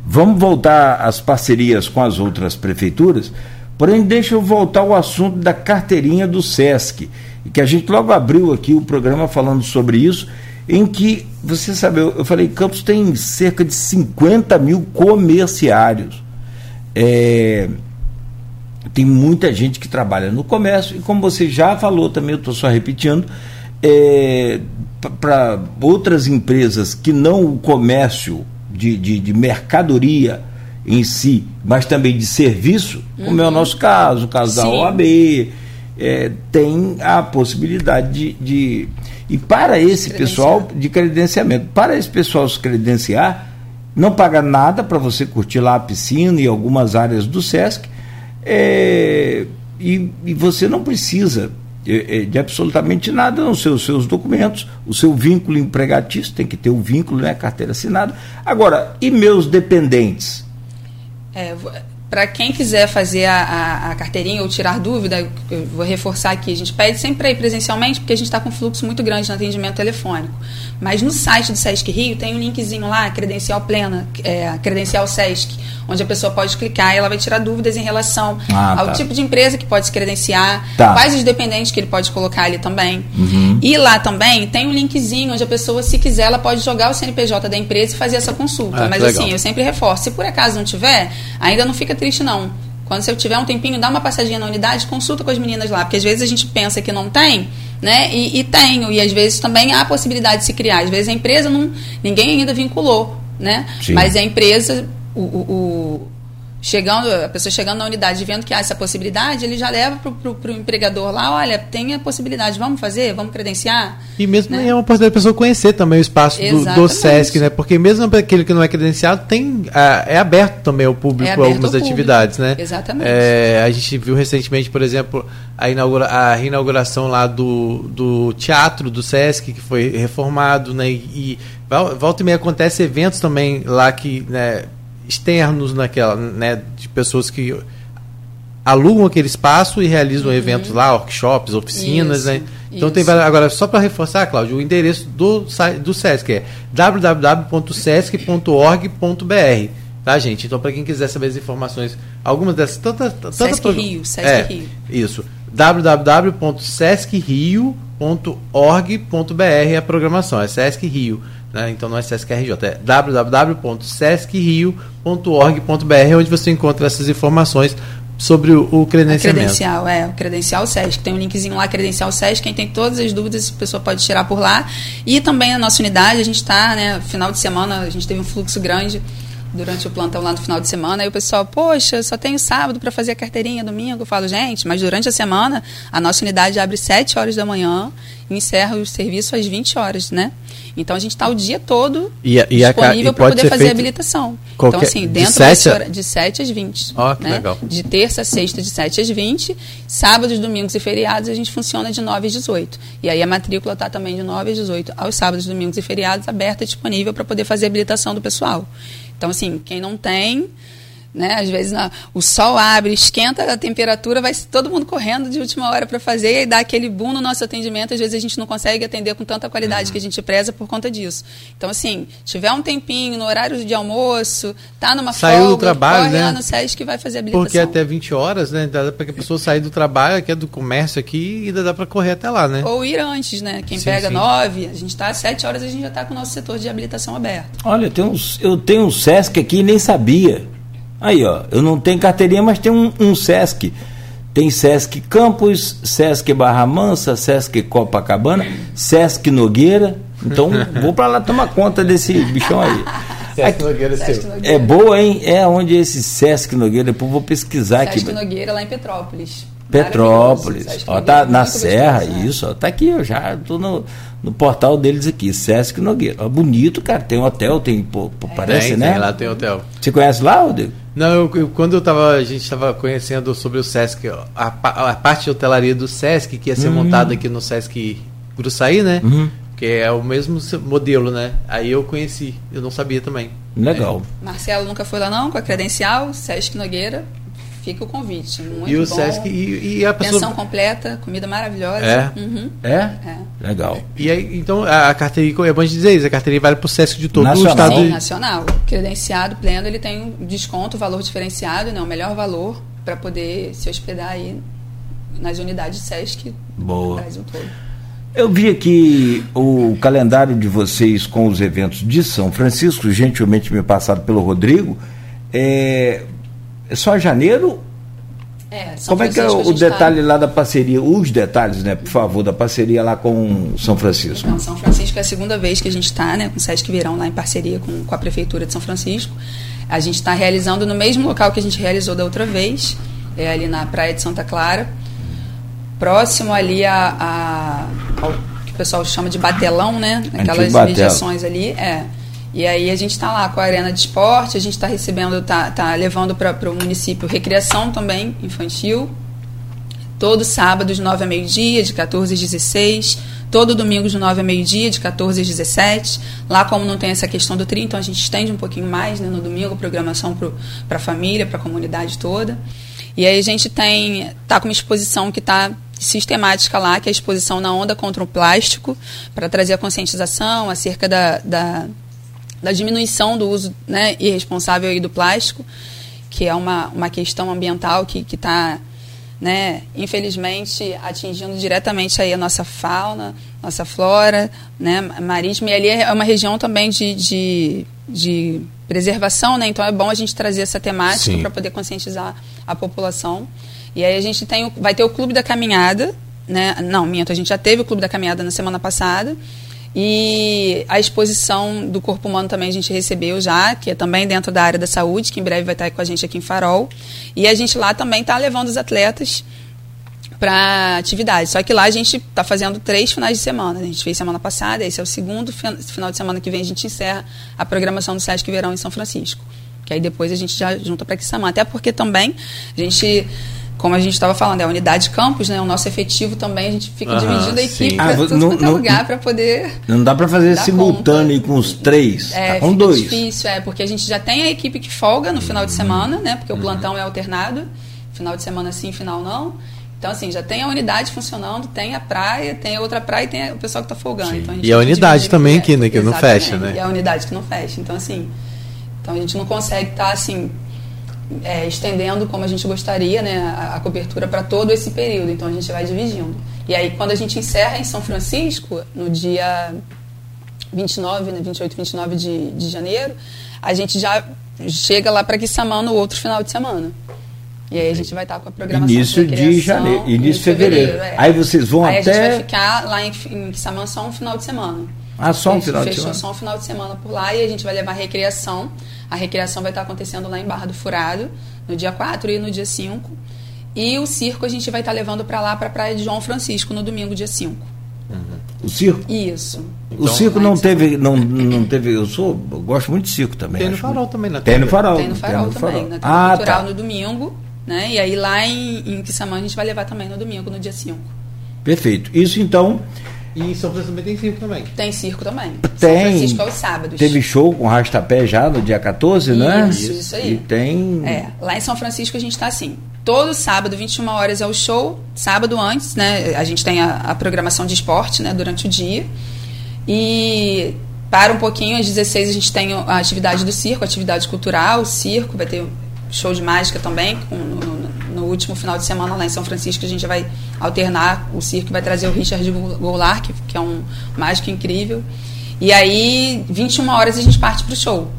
vamos voltar às parcerias com as outras prefeituras, porém, deixa eu voltar ao assunto da carteirinha do SESC, que a gente logo abriu aqui o programa falando sobre isso, em que, você sabe, eu, eu falei, Campos tem cerca de 50 mil comerciários. É, tem muita gente que trabalha no comércio e como você já falou também, eu estou só repetindo, é, para outras empresas que não o comércio de, de, de mercadoria em si, mas também de serviço, como é o nosso caso, o caso da Sim. OAB, é, tem a possibilidade de, de- E para esse pessoal, de credenciamento. Para esse pessoal se credenciar, não paga nada para você curtir lá a piscina e algumas áreas do SESC. é, e, e você não precisa de absolutamente nada, não sei, os seus documentos, o seu vínculo empregatício, tem que ter o vínculo, né, carteira assinada. Agora, e meus dependentes? É, para quem quiser fazer a, a- a carteirinha ou tirar dúvida, eu vou reforçar aqui, a gente pede sempre para ir presencialmente, porque a gente está com um fluxo muito grande no atendimento telefônico. Mas no site do Sesc Rio tem um linkzinho lá, credencial plena, é, credencial Sesc, onde a pessoa pode clicar e ela vai tirar dúvidas em relação Ah, ao tá. tipo de empresa que pode se credenciar, Tá. quais os dependentes que ele pode colocar ali também. Uhum. E lá também tem um linkzinho onde a pessoa, se quiser, ela pode jogar o CNPJ da empresa e fazer essa consulta. Ah, Mas legal. assim, eu sempre reforço, se por acaso não tiver, ainda não fica triste não. Quando você tiver um tempinho, dá uma passadinha na unidade, consulta com as meninas lá, porque às vezes a gente pensa que não tem, né? E, e tem, e às vezes também há a possibilidade de se criar. Às vezes a empresa não, ninguém ainda vinculou, né? Sim. Mas a empresa, o, o- o- chegando, a pessoa chegando na unidade vendo que há essa possibilidade, ele já leva pro, pro empregador lá, olha, tem a possibilidade, vamos fazer, vamos credenciar. E mesmo né? é uma oportunidade da pessoa conhecer também o espaço do, do. SESC, né? Porque mesmo para aquele que não é credenciado, tem, é aberto também ao público É algumas ao público. atividades, né? Exatamente. É, a gente viu recentemente, por exemplo, a, inaugura, a reinauguração lá do, do teatro do SESC, que foi reformado, né? E, vol- volta e meia acontece eventos também lá que, né, externos naquela, né, de pessoas que alugam aquele espaço e realizam eventos lá, workshops, oficinas, Uhum. Isso, né? Então tem isso. várias- agora só para reforçar, Cláudio, o endereço do do SESC é www.sesc.org.br, tá, gente? Então para quem quiser saber as informações, algumas dessas tanta tanta Sesc pro- Rio, Sesc é, Rio. Isso. www.sescrio.org.br é a programação, é Sesc Rio, né? Então não é Sesc RJ, é www.sescrio.org.br onde você encontra essas informações sobre o, o A credenciamento. credencial, é, o credencial SESC. Tem um linkzinho lá, credencial SESC. Quem tem todas as dúvidas, a pessoa pode tirar por lá. E também na nossa unidade, a gente está, né, final de semana, a gente teve um fluxo grande durante o plantão lá no final de semana. Aí o pessoal, poxa, só tenho sábado para fazer a carteirinha, domingo. Eu falo, gente, mas durante a semana, a nossa unidade abre 7 horas da manhã e encerra o serviço às 20 horas, né? Então a gente está o dia todo E e disponível para pode poder fazer a habilitação. qualquer- então, assim, de dentro desse a- hora- de 7 às 20. Ó, que né? legal. De terça a sexta, de 7 às 20. Sábados, domingos e feriados, a gente funciona de 9 às 18. E aí a matrícula está também de 9 às 18, aos sábados, domingos e feriados, aberta e disponível para poder fazer a habilitação do pessoal. Então, assim, quem não tem. Né? Às vezes na- o sol abre, esquenta a temperatura, vai todo mundo correndo de última hora para fazer e aí dá aquele boom no nosso atendimento. Às vezes a gente não consegue atender com tanta qualidade que a gente preza por conta disso. Então, assim, tiver um tempinho no horário de almoço, tá numa Saiu do folga, trabalho, corre né? lá no SESC que vai fazer a habilitação. Porque até 20 horas, né? Dá para que a pessoa sair do trabalho, que é do comércio aqui, e ainda dá para correr até lá, né? Ou ir antes, né? Quem Sim, pega sim. nove, a gente está às sete horas, a gente já está com o nosso setor de habilitação aberto. Olha, tem uns, eu tenho um Sesc aqui e nem sabia. Aí, ó, eu não tenho carteirinha, mas tem um, um Sesc. Tem Sesc Campos, Sesc Barra Mansa, Sesc Copacabana, Sesc Nogueira. Então, *laughs* vou para lá tomar conta desse bichão aí. Sesc Nogueira é Sesc seu. Nogueira. É boa, hein? É onde esse Sesc Nogueira, depois vou pesquisar aqui. Sesc Nogueira lá em Petrópolis. Petrópolis. Ó, tá na Serra, gostoso, né? isso. Ó, tá aqui, eu já estou no, no portal deles aqui, Sesc Nogueira. Ó, bonito, cara. Tem hotel, tem. Pô, é. parece, tem, né? Tem, lá tem hotel. Você conhece lá, Rodrigo? Não, eu, eu, quando eu tava, a gente estava conhecendo sobre o Sesc, a, a, parte de hotelaria do Sesc, que ia ser uhum. montada aqui no Sesc Gruçaí, né? Uhum. Que é o mesmo modelo, né? Aí eu conheci, eu não sabia também. Legal. É. Marcelo nunca foi lá não, com a credencial, Sesc Nogueira. Fica o convite. Muito e o bom. Sesc e, e a pessoa... Pensão completa, comida maravilhosa. É? Uhum. É? é? Legal. E aí, então, a carteirinha, é bom dizer isso, a carteirinha vale para o Sesc de todo nacional. o estado. Sim, nacional. Credenciado pleno, ele tem um desconto, valor diferenciado, né? o melhor valor para poder se hospedar aí nas unidades Sesc Boa. do Brasil todo. Eu vi aqui o calendário de vocês com os eventos de São Francisco, gentilmente me passado pelo Rodrigo. É, é só janeiro? É, São Como é que é o detalhe tá... lá da parceria, os detalhes, né, por favor, da parceria lá com São Francisco? Então, São Francisco é a segunda vez que a gente está, né, com o Sesc Verão lá em parceria com, com a Prefeitura de São Francisco. A gente está realizando no mesmo local que a gente realizou da outra vez, é ali na Praia de Santa Clara, próximo ali a, a ao que o pessoal chama de batelão, né, aquelas mediações ali, é e aí a gente está lá com a arena de esporte, a gente está recebendo, está tá levando para o município recreação também infantil, todo sábado de 9 a meio-dia, de 14 às 16, todo domingo de 9 a meio-dia, de 14 às 17. Lá, como não tem essa questão do tri, então a gente estende um pouquinho mais né, no domingo, programação para a família, para a comunidade toda. E aí a gente tem, tá com uma exposição que está sistemática lá, que é a exposição na onda contra o plástico, para trazer a conscientização acerca da, da da diminuição do uso né, irresponsável do plástico, que é uma, uma questão ambiental que está, né, infelizmente, atingindo diretamente aí a nossa fauna, nossa flora né, marítima. E ali é uma região também de, de, de preservação, né? então é bom a gente trazer essa temática para poder conscientizar a população. E aí a gente tem, vai ter o Clube da Caminhada, né? não, minto, a gente já teve o Clube da Caminhada na semana passada, e a exposição do corpo humano também a gente recebeu já, que é também dentro da área da saúde, que em breve vai estar com a gente aqui em Farol. E a gente lá também está levando os atletas para atividade. Só que lá a gente está fazendo três finais de semana. A gente fez semana passada, esse é o segundo final de semana que vem a gente encerra a programação do Sesc Verão em São Francisco. Que aí depois a gente já junta para Quissamã. Até porque também a gente como a gente estava falando, é a unidade de campus, né? O nosso efetivo também, a gente fica uhum, dividindo a equipe para ah, tudo quanto é lugar para poder. Não dá para fazer simultâneo conta. com os três. É, tá com dois. difícil, é, porque a gente já tem a equipe que folga no final de uhum. semana, né? Porque o plantão é alternado, final de semana sim, final não. Então, assim, já tem a unidade funcionando, tem a praia, tem a outra praia e tem o pessoal que está folgando. Então, a e a unidade também que, né, que não fecha, né? E a unidade que não fecha. Então, assim, então a gente não consegue estar, tá, assim, é, estendendo como a gente gostaria né, a, a cobertura para todo esse período. Então a gente vai dividindo. E aí, quando a gente encerra em São Francisco, no dia 29, né, 28, 29 de, de janeiro, a gente já chega lá para Quissamã no outro final de semana. E aí a gente vai estar com a programação Início de janeiro, início de fevereiro. fevereiro é. Aí vocês vão aí até... Aí a gente vai ficar lá em, em Quissamã só um final de semana. Ah, só um final de semana? Fechou só um final de semana por lá e a gente vai levar recreação a recreação vai estar acontecendo lá em Barra do Furado, no dia 4 e no dia 5. E o circo a gente vai estar levando para lá, para a Praia de João Francisco, no domingo, dia 5. Uhum. O circo? Isso. Então, o circo não teve, não, não teve. Eu sou, eu gosto muito de circo também. Tem no farol também, na Tem no farol. Tem no farol tem também, na ah, cultural tá. no domingo, né? E aí lá em, em Quissamã a gente vai levar também no domingo, no dia 5. Perfeito. Isso então e em São Francisco também tem circo também. Tem circo também. Tem. São Francisco é os sábados. Teve show com rastapé já no dia 14, isso, né? Isso, isso aí. E tem. É, lá em São Francisco a gente está assim. Todo sábado, 21 horas é o show. Sábado antes, né? A gente tem a, a programação de esporte, né? Durante o dia. E para um pouquinho, às 16 a gente tem a atividade do circo, atividade cultural, circo, vai ter show de mágica também, com, no, no, último final de semana lá em São Francisco a gente vai alternar o circo, vai trazer o Richard Goulart, que, que é um mágico incrível. E aí, 21 horas a gente parte para o show.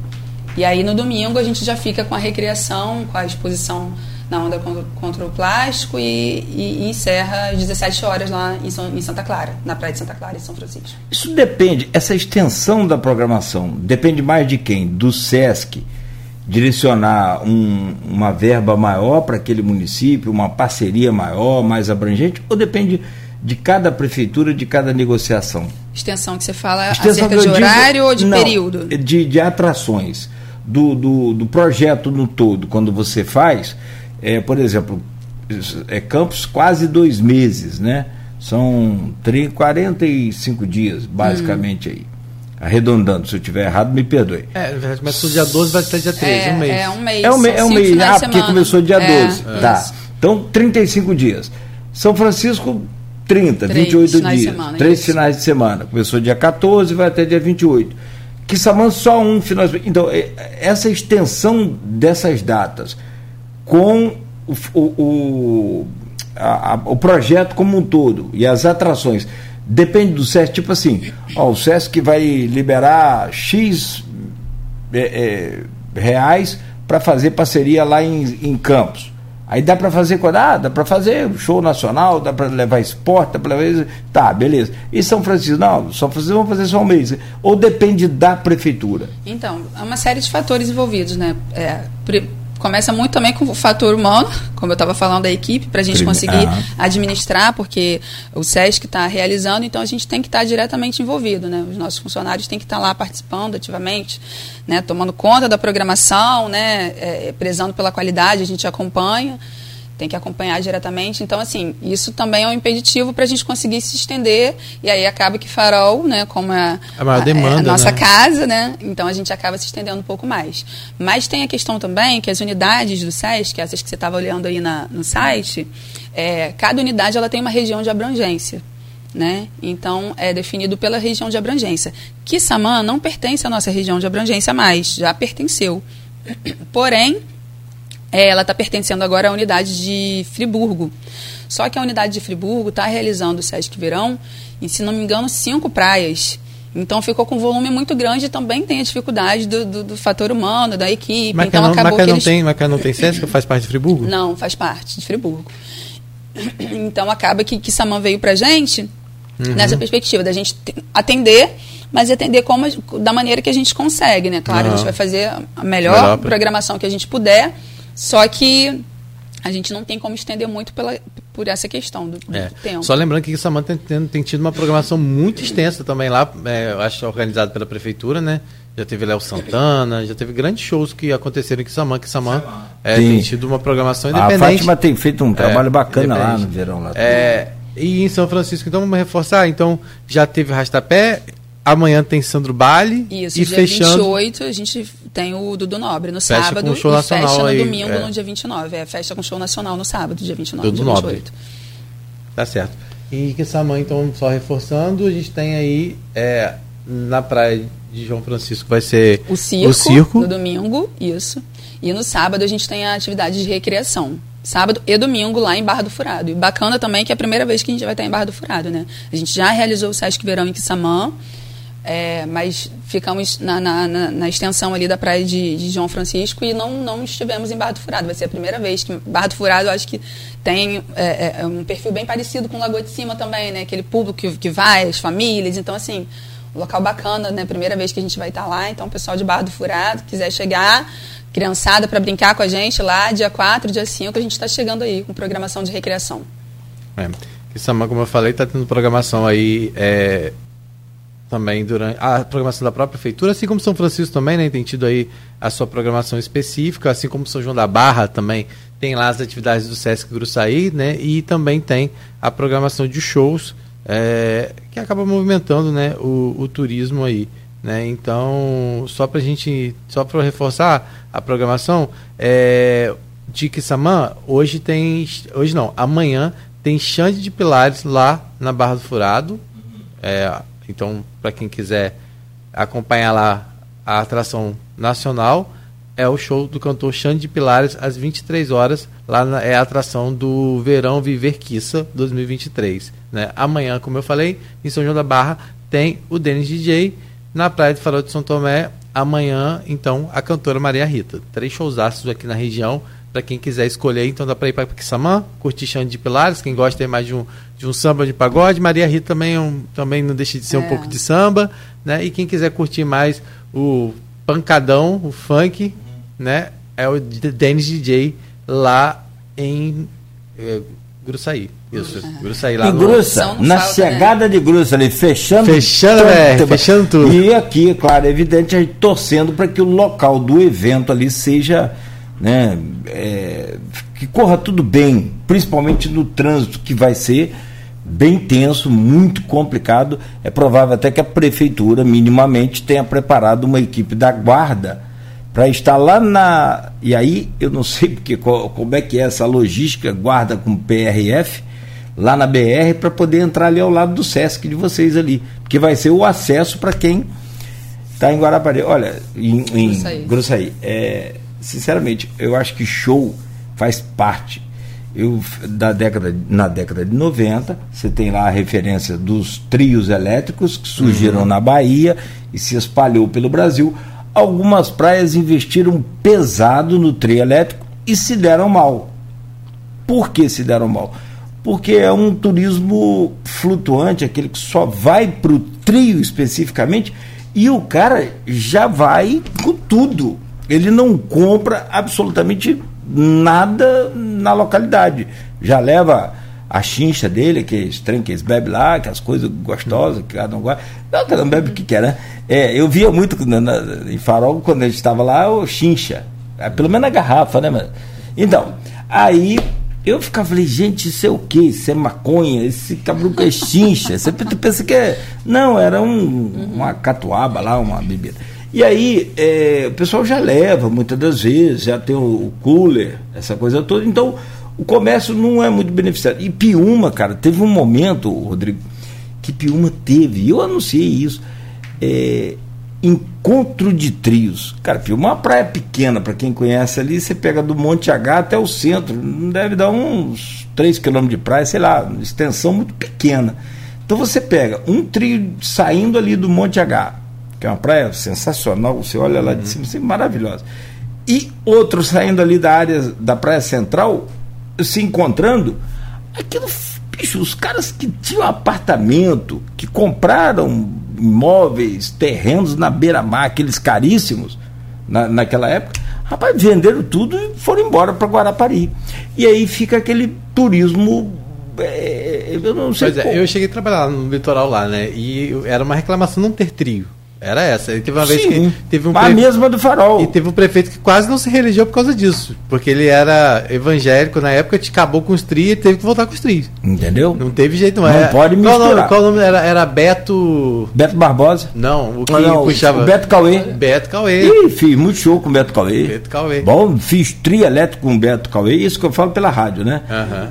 E aí no domingo a gente já fica com a recreação, com a exposição na onda contra, o plástico e, e, e, encerra às 17 horas lá em, São, em, Santa Clara, na Praia de Santa Clara, em São Francisco. Isso depende, essa extensão da programação depende mais de quem? Do SESC, direcionar um, uma verba maior para aquele município, uma parceria maior, mais abrangente, ou depende de cada prefeitura, de cada negociação? Extensão que você fala Extensão acerca de horário digo, ou de não, período? De, de atrações. Do, do, do projeto no todo, quando você faz, é, por exemplo, é campos quase dois meses, né? São 30, 45 dias, basicamente, hum. aí. Arredondando, se eu estiver errado, me perdoe. É, verdade, começou dia 12, vai até dia 13, é, um mês. É um mês. É um, é um mês, ah, porque começou dia 12. É, tá. Isso. Então, 35 dias. São Francisco, 30, 3 28 dias. Semana, três isso. finais de semana. Começou dia 14, vai até dia 28. Quissamã só um final de semana. Então, é, essa extensão dessas datas com o, o, o, a, a, o projeto como um todo e as atrações Depende do SESC, tipo assim, ó, o SESC vai liberar X é, é, reais para fazer parceria lá em, em Campos. Aí dá para fazer quando? Ah, dá para fazer show nacional, dá para levar esporte, dá para levar. Tá, beleza. E São Francisco? Não, São Francisco vão fazer só um mês. Ou depende da prefeitura? Então, há uma série de fatores envolvidos, né? É, começa muito também com o fator humano, como eu estava falando da equipe, para a gente conseguir ah. administrar, porque o SESC está realizando, então a gente tem que estar tá diretamente envolvido, né? Os nossos funcionários têm que estar tá lá participando ativamente, né? Tomando conta da programação, né? É, prezando pela qualidade, a gente acompanha tem que acompanhar diretamente. Então, assim, isso também é um impeditivo para a gente conseguir se estender. E aí acaba que Farol, né, como é a, maior demanda, é a nossa né? casa, né? Então a gente acaba se estendendo um pouco mais. Mas tem a questão também que as unidades do SESC, essas que você estava olhando aí na, no site, é, cada unidade ela tem uma região de abrangência. Né? Então, é definido pela região de abrangência. Kissamã não pertence à nossa região de abrangência mais, já pertenceu. Porém, é, ela está pertencendo agora à unidade de Friburgo. Só que a unidade de Friburgo está realizando o Sesc Verão em, se não me engano, cinco praias. Então ficou com um volume muito grande e também tem a dificuldade do, do, do fator humano, da equipe. Mas então não, acabou Maca não eles... tem, Maca não tem Sesc, faz parte de Friburgo? *laughs* Não, faz parte de Friburgo. Então acaba que, que Saman veio pra gente uhum. nessa perspectiva da gente atender mas atender como, da maneira que a gente consegue, né? Claro, uhum. a gente vai fazer a melhor, melhor programação que a gente puder, só que a gente não tem como estender muito pela, por essa questão do, do é. tempo. Só lembrando que Samanta tem, tem, tido uma programação muito extensa também lá, é, eu acho organizado pela prefeitura, né? Já teve Léo Santana, já teve grandes shows que aconteceram em Kissamã. Kissamã é, tem tido uma programação independente. A Fátima tem feito um trabalho é, bacana lá no verão. Lá é, e em São Francisco, então vamos reforçar. Então já teve Rastapé, Amanhã tem Sandro Bale. Isso, e dia fechando... 28 a gente tem o Dudu Nobre no fecha sábado. Com show e nacional fecha no aí, domingo é. no dia 29. É, fecha com show nacional no sábado, dia 29, Dudu dia 28. Nobre. Tá certo. E que essa mãe, então, só reforçando, a gente tem aí é, na praia de João Francisco vai ser o circo, o circo no domingo, isso. E no sábado a gente tem a atividade de recreação sábado e domingo lá em Barra do Furado. E bacana também que é a primeira vez que a gente vai estar em Barra do Furado, né? A gente já realizou o Sesc Verão em Quissamã, é, mas ficamos na, na, na, na, extensão ali da praia de, de, João Francisco e não, não estivemos em Barra do Furado. Vai ser a primeira vez que Barra do Furado, eu acho que tem é, é, é, um perfil bem parecido com Lagoa de Cima também, né? Aquele público que, que vai, as famílias. Então, assim, um local bacana, né? Primeira vez que a gente vai estar lá. Então, pessoal de Barra do Furado, quiser chegar, criançada para brincar com a gente lá, dia 4, dia 5, a gente está chegando aí com programação de recreação. É. Sama, como eu falei, está tendo programação aí é, também durante a programação da própria prefeitura, assim como São Francisco também, né, tem tido aí a sua programação específica, assim como São João da Barra também tem lá as atividades do Sesc Gruçaí, né, e também tem a programação de shows é, que acaba movimentando, né, o, o turismo aí, né, então só para gente, só para reforçar a programação, é, de Quissamã, hoje tem, hoje não, amanhã tem Xande de Pilares lá na Barra do Furado, é, então, para quem quiser acompanhar lá a atração nacional, é o show do cantor Xande de Pilares às 23 horas. Lá na, é a atração do Verão Viver Quissa 2023. Né? Amanhã, como eu falei, em São João da Barra tem o Denis DJ. Na Praia de Farol de São Tomé, amanhã, então, a cantora Maria Rita. Três showzaços aqui na região para quem quiser escolher, então dá para ir para Quissamã, curtir Xande de Pilares, quem gosta de mais de um, de um samba de pagode, Maria Rita também, é um, também não deixa de ser é. um pouco de samba, né? E quem quiser curtir mais o pancadão, o funk, né? É o Dennis DJ lá em é, Gruçaí. Isso, Gruçaí lá em no... Gruça, na falta, chegada de Gruça ali, fechando Fechando, é, fechando tudo. E aqui, é claro, é evidente, a gente torcendo para que o local do evento ali seja, né, é, que corra tudo bem, principalmente no trânsito que vai ser bem tenso, muito complicado. É provável até que a prefeitura minimamente tenha preparado uma equipe da guarda para estar lá na. E aí eu não sei porque como é que é essa logística, guarda com PRF, lá na BR para poder entrar ali ao lado do SESC de vocês ali, porque vai ser o acesso para quem está em Guarapari. Olha, em, em Grossaí, é, sinceramente, eu acho que show faz parte. Eu, da década, na década de 90, você tem lá a referência dos trios elétricos que surgiram uhum. na Bahia e se espalhou pelo Brasil. Algumas praias investiram pesado no trio elétrico e se deram mal. Por que se deram mal? porque é um turismo flutuante, aquele que só vai para o trio especificamente, e o cara já vai com tudo. Ele não compra absolutamente nada na localidade. Já leva a chincha dele, que é estranho que eles bebem lá, que as coisas gostosas, que cada um gosta. Não, cada um bebe o que quer, né? É, eu via muito na, na, em Farol, quando a gente estava lá, o chincha. É, pelo menos na garrafa, né? Então, aí eu ficava, falei, gente, isso é o quê? Isso é maconha? Esse cabruco é chincha? Você pensa que é. Não, era um, uma catuaba lá, uma bebida. E aí, é, o pessoal já leva, muitas das vezes, já tem o, cooler, essa coisa toda. Então, o comércio não é muito beneficiado. E Piúma, cara, teve um momento, Rodrigo, que Piúma teve, eu anunciei isso. É, Encontro de Trios. Cara, uma praia pequena, para quem conhece ali, você pega do Monte H até o centro, deve dar uns 3 quilômetros de praia, sei lá, extensão muito pequena. Então você pega um trio saindo ali do Monte H, que é uma praia sensacional, você olha lá de uhum. cima, assim, maravilhosa. E outro saindo ali da área da Praia Central, se encontrando, aquilo, bicho, os caras que tinham apartamento, que compraram imóveis, terrenos na beira-mar, aqueles caríssimos, na, naquela época, rapaz, venderam tudo e foram embora para Guarapari. E aí fica aquele turismo. É, eu não sei. Pois é, eu cheguei a trabalhar no litoral lá, né? E era uma reclamação não ter trio. Era essa. E teve uma Sim, vez que teve um a mesma do farol. E teve um prefeito que quase não se reelegeu por causa disso. Porque ele era evangélico na época, te acabou com os tri e teve que voltar com os tri. Entendeu? Não teve jeito mais. Não é, pode misturar. Qual o nome, qual o nome era? Era Beto. Beto Barbosa? Não, o que não, puxava. O Beto Cauê. Beto Cauê. Ih, fiz muito show com o Beto Cauê. Beto Cauê. Bom, fiz tri elétrico com o Beto Cauê, isso que eu falo pela rádio, né?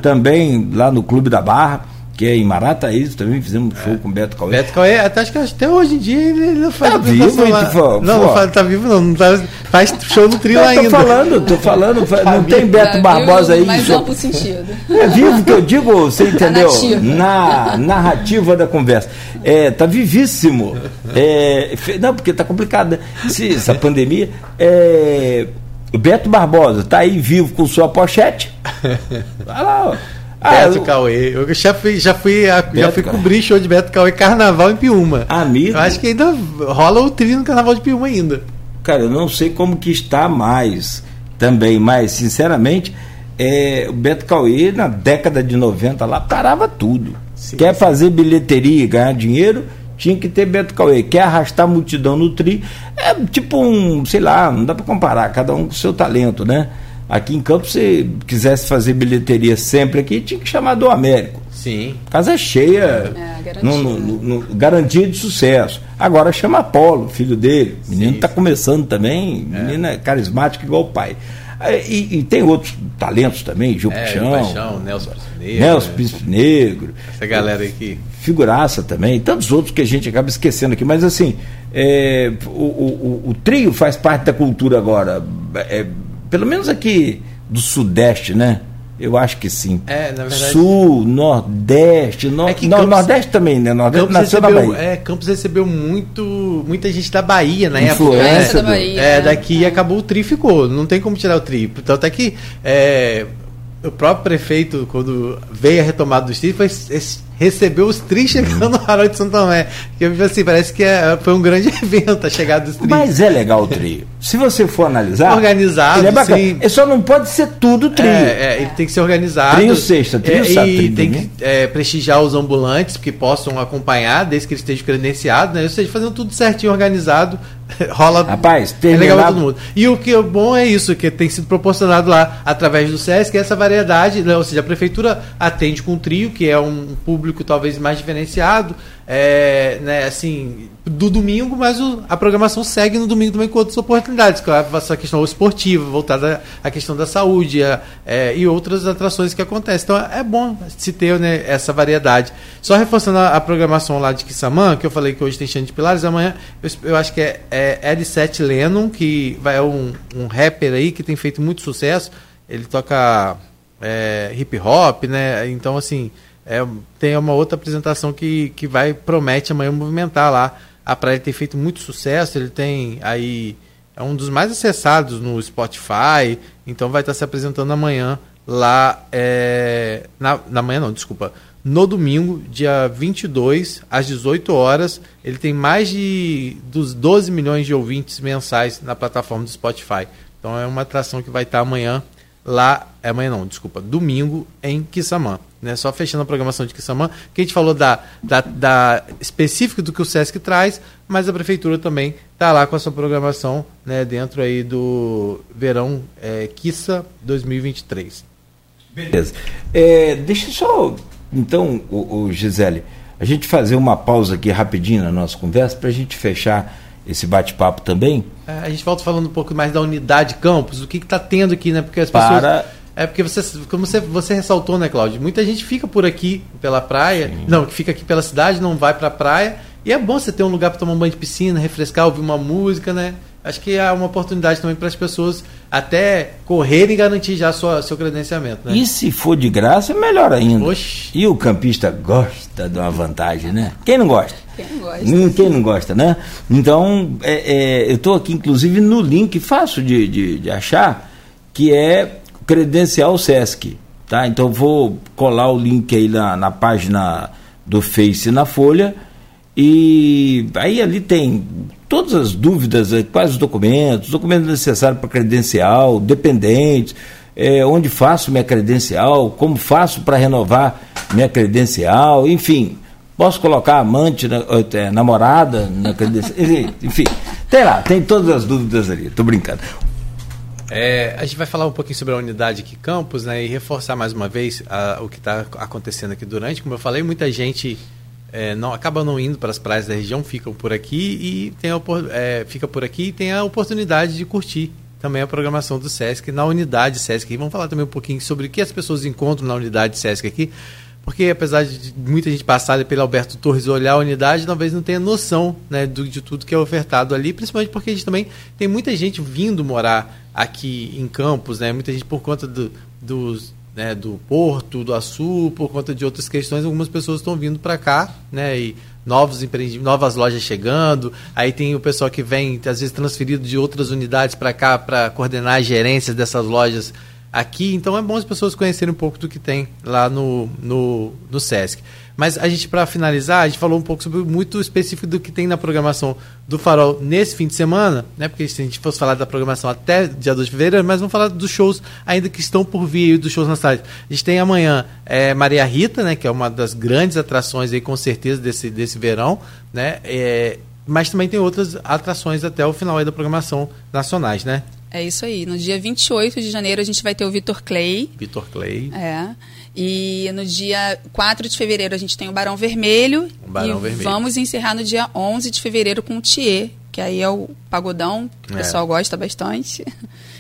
Também lá no Clube da Barra que é em Marataízes também, fizemos um show é. com o Beto Cauê. Beto Cauê, até, acho que até hoje em dia ele não faz tá vivo, lá. Tipo, não, não faz, tá vivo não, não tá, faz show no trio ainda. Tô falando, tô falando, tá não tem Beto tá Barbosa aí. Mais amplo sentido. É vivo que eu digo, você *laughs* entendeu? Na narrativa da conversa. É, tá vivíssimo. É, não, porque tá complicado, né? Se, essa pandemia. É, o Beto Barbosa tá aí vivo com sua pochete. *laughs* Vai lá, ó. Ah, Beto. Cauê. Eu já fui, já fui, a, já fui cobrir show de Beto Cauê Carnaval em Piúma. Amigo. Eu acho que ainda rola o trio no Carnaval de Piúma ainda. Cara, eu não sei como que está mais também, mas sinceramente, é, o Beto Cauê na década de 90 lá parava tudo. Sim, Quer sim. fazer bilheteria e ganhar dinheiro? Tinha que ter Beto Cauê. Quer arrastar multidão no tri? É tipo um, sei lá, não dá para comparar, cada um com seu talento, né? Aqui em Campos, se quisesse fazer bilheteria sempre aqui, tinha que chamar do Américo. Sim. Casa cheia, é, garantia. No, no, no, garantia de sucesso. Agora chama Apolo, filho dele. O menino está começando também, é. menino é carismático igual o pai. E, e, tem outros talentos também, Gil é, Paixão, Paixão, Nelson Negro. Nelson Príncipe Negro. Essa galera aqui. Figuraça também, tantos outros que a gente acaba esquecendo aqui. Mas assim, é, o, o, o, trio faz parte da cultura agora. É, pelo menos aqui do Sudeste, né? Eu acho que sim. É, na verdade. Sul, Nordeste, no... é que Campos, Nordeste também, né? Nordeste Campos nasceu recebeu, Bahia. É, Campos recebeu muito, muita gente da Bahia na Influência época. Da Bahia, é, daqui é. acabou o tri ficou. Não tem como tirar o tri. Tanto é que é, o próprio prefeito, quando veio a retomada dos trilhos, foi recebeu os tris chegando no Harold de São Tomé. Que assim, parece que é, foi um grande *laughs* evento a chegada dos tris. Mas é legal o trio. Se você for analisar. Organizado, ele é bacana. sim. Ele só não pode ser tudo trio. É, é, ele tem que ser organizado. Trio sexta, trio é, sábado, E tem que é, prestigiar os ambulantes que possam acompanhar, desde que eles estejam credenciados, né? Ou seja, fazendo tudo certinho, organizado. *laughs* Rola. Rapaz, é legal pra todo mundo. E o que é bom é isso, que tem sido proporcionado lá através do SESC, essa variedade, né? ou seja, a prefeitura atende com um trio, que é um público talvez mais diferenciado, é, né, assim, do domingo, mas o- a programação segue no domingo também com outras oportunidades, com a, questão esportiva, voltada à questão da saúde a- é, e outras atrações que acontecem. Então é bom se ter né, essa variedade. Só reforçando a, a programação lá de Kissamã, que eu falei que hoje tem Xande de Pilares, amanhã eu, eu acho que é, é L7 Lennon, que vai, é um, um rapper aí que tem feito muito sucesso. Ele toca é, hip hop, né? Então, assim, é, tem uma outra apresentação que, que vai, promete amanhã movimentar lá. A praia tem feito muito sucesso, ele tem aí. É um dos mais acessados no Spotify, então vai estar se apresentando amanhã lá. É, na, na manhã não, desculpa. No domingo, dia 22, às 18 horas, ele tem mais de dos 12 milhões de ouvintes mensais na plataforma do Spotify. Então é uma atração que vai estar amanhã lá, é amanhã não, desculpa, domingo em Quissamã. Né? Só fechando a programação de Quissamã, que a gente falou da, da, da específico do que o Sesc traz, mas a prefeitura também está lá com a sua programação né, dentro aí do verão é, Quissa 2023. Beleza. É, deixa só, então, o, o Gisele, a gente fazer uma pausa aqui rapidinho na nossa conversa para a gente fechar esse bate-papo também. É, a gente volta falando um pouco mais da unidade campus, o que está tendo aqui, né? Porque as Para- pessoas. É porque você, como você, você ressaltou, né, Cláudio? Muita gente fica por aqui pela praia, não, que fica aqui pela cidade, não vai para a praia. E é bom você ter um lugar para tomar um banho de piscina, refrescar, ouvir uma música, né? Acho que é uma oportunidade também para as pessoas até correrem e garantir já sua, seu credenciamento, né? E se for de graça, é melhor ainda. Oxi. E o campista gosta de uma vantagem, né? Quem não gosta? Quem não gosta? Hum, Quem não gosta, né? Então, é, é, eu estou aqui, inclusive, no link fácil de, de, de achar, que é credencial Sesc. Tá? Então, eu vou colar o link aí na, na página do Face na Folha. E aí ali tem todas as dúvidas, eh, quais os documentos, documentos necessários para credencial, dependentes, eh, onde faço minha credencial, como faço para renovar minha credencial, enfim. Posso colocar amante, na- eh, namorada na credencial, enfim. Tem lá, tem todas as dúvidas ali, tô brincando. É, a gente vai falar um pouquinho sobre a unidade aqui campus, né, e reforçar mais uma vez a- o que está acontecendo aqui durante. Como eu falei, muita gente é, não acaba não indo para as praias da região, ficam por aqui e tem a, é, fica por aqui e tem a oportunidade de curtir também a programação do Sesc na unidade Sesc. Vamos falar também um pouquinho sobre o que as pessoas encontram na unidade Sesc aqui. Porque apesar de muita gente passar pelo Alberto Torres olhar a unidade, talvez não tenha noção né, do- de tudo que é ofertado ali, principalmente porque a gente também tem muita gente vindo morar aqui em Campos, né? Muita gente por conta do, dos, né, do Porto, do Açu, por conta de outras questões, algumas pessoas estão vindo para cá, né? E novos empreendimentos, novas lojas chegando. Aí tem o pessoal que vem, às vezes, transferido de outras unidades para cá para coordenar as gerências dessas lojas aqui. Então é bom as pessoas conhecerem um pouco do que tem lá no, no, no Sesc. Mas a gente, para finalizar, a gente falou um pouco sobre muito específico do que tem na programação do Farol nesse fim de semana, né? Porque se a gente fosse falar da programação até dia 2 de fevereiro, mas vamos falar dos shows ainda que estão por vir, dos shows na cidade. A gente tem amanhã é, Maria Rita, né? Que é uma das grandes atrações aí, com certeza, desse, desse verão, né? É, mas também tem outras atrações até o final aí da programação nacionais, né? É isso aí. No dia 28 de janeiro a gente vai ter o Vitor Clay. Vitor Clay. É. E no dia 4 de fevereiro a gente tem o Barão Vermelho. O Barão e Vermelho. vamos encerrar no dia 11 de fevereiro com o Thier, que aí é o pagodão, que o É. pessoal gosta bastante. *laughs*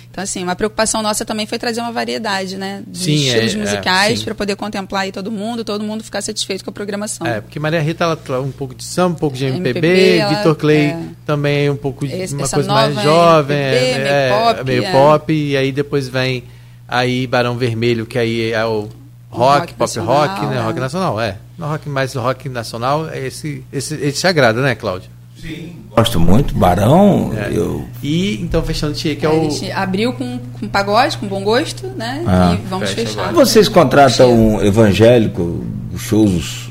Então, assim, uma preocupação nossa também foi trazer uma variedade, né? De Sim, estilos é, é, musicais sim. para poder contemplar aí todo mundo, todo mundo ficar satisfeito com a programação. É, porque Maria Rita ela traz um pouco de samba, um pouco de MPB, MPB, Vitor Clay é. também um pouco de Esse- uma coisa mais jovem, MPB, é, meio é, pop, meio é. pop, e aí depois vem aí Barão Vermelho, que aí é o rock, rock pop nacional, rock, né? é. Rock nacional, é. No rock mais rock nacional, é esse, esse, esse te agrada, né, Cláudio? Gosto muito, Barão, É. eu E então fechando o Tia, que é o. A gente abriu com, com pagode, com bom gosto, né? Ah. e vamos Fecha fechar. agora. Vocês contratam um evangélico, shows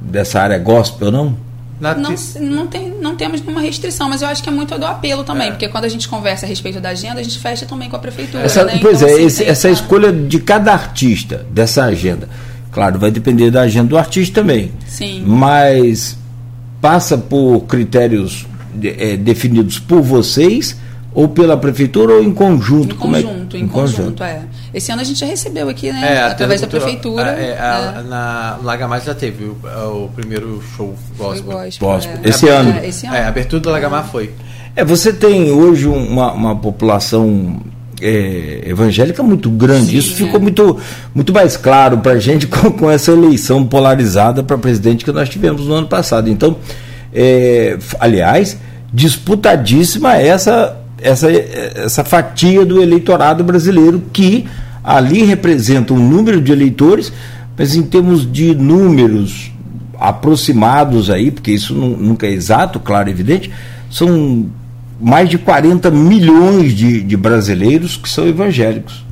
dessa área gospel, não? Não, não, tem, não temos nenhuma restrição, mas eu acho que é muito do apelo também, é. porque quando a gente conversa a respeito da agenda, a gente fecha também com a prefeitura. Essa, né? Pois então, é, assim, esse, essa escolha de cada artista dessa agenda. Claro, vai depender da agenda do artista também. Sim. Mas passa por critérios é, definidos por vocês ou pela prefeitura ou em conjunto? Em conjunto, é? em, em conjunto, conjunto, é. Esse ano a gente já recebeu aqui, né? É, através da prefeitura. É, a, é. Na Lagamar já teve o, o primeiro show gospel. gospel, gospel. É. Esse, ano. esse ano. É, a abertura do Lagamar foi. É, você tem hoje uma, uma população é, evangélica muito grande. Sim, Isso é. ficou muito, muito mais claro para a gente *laughs* com, com, essa eleição polarizada para presidente que nós tivemos no ano passado. Então, é, aliás, disputadíssima essa essa, essa fatia do eleitorado brasileiro que ali representa um número de eleitores, mas em termos de números aproximados aí, porque isso nunca é exato, claro, evidente, são mais de 40 milhões de, de brasileiros que são evangélicos.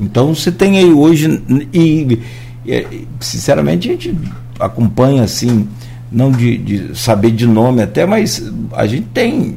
Então você tem aí hoje, e, e sinceramente a gente acompanha assim, não de, de saber de nome até, mas a gente tem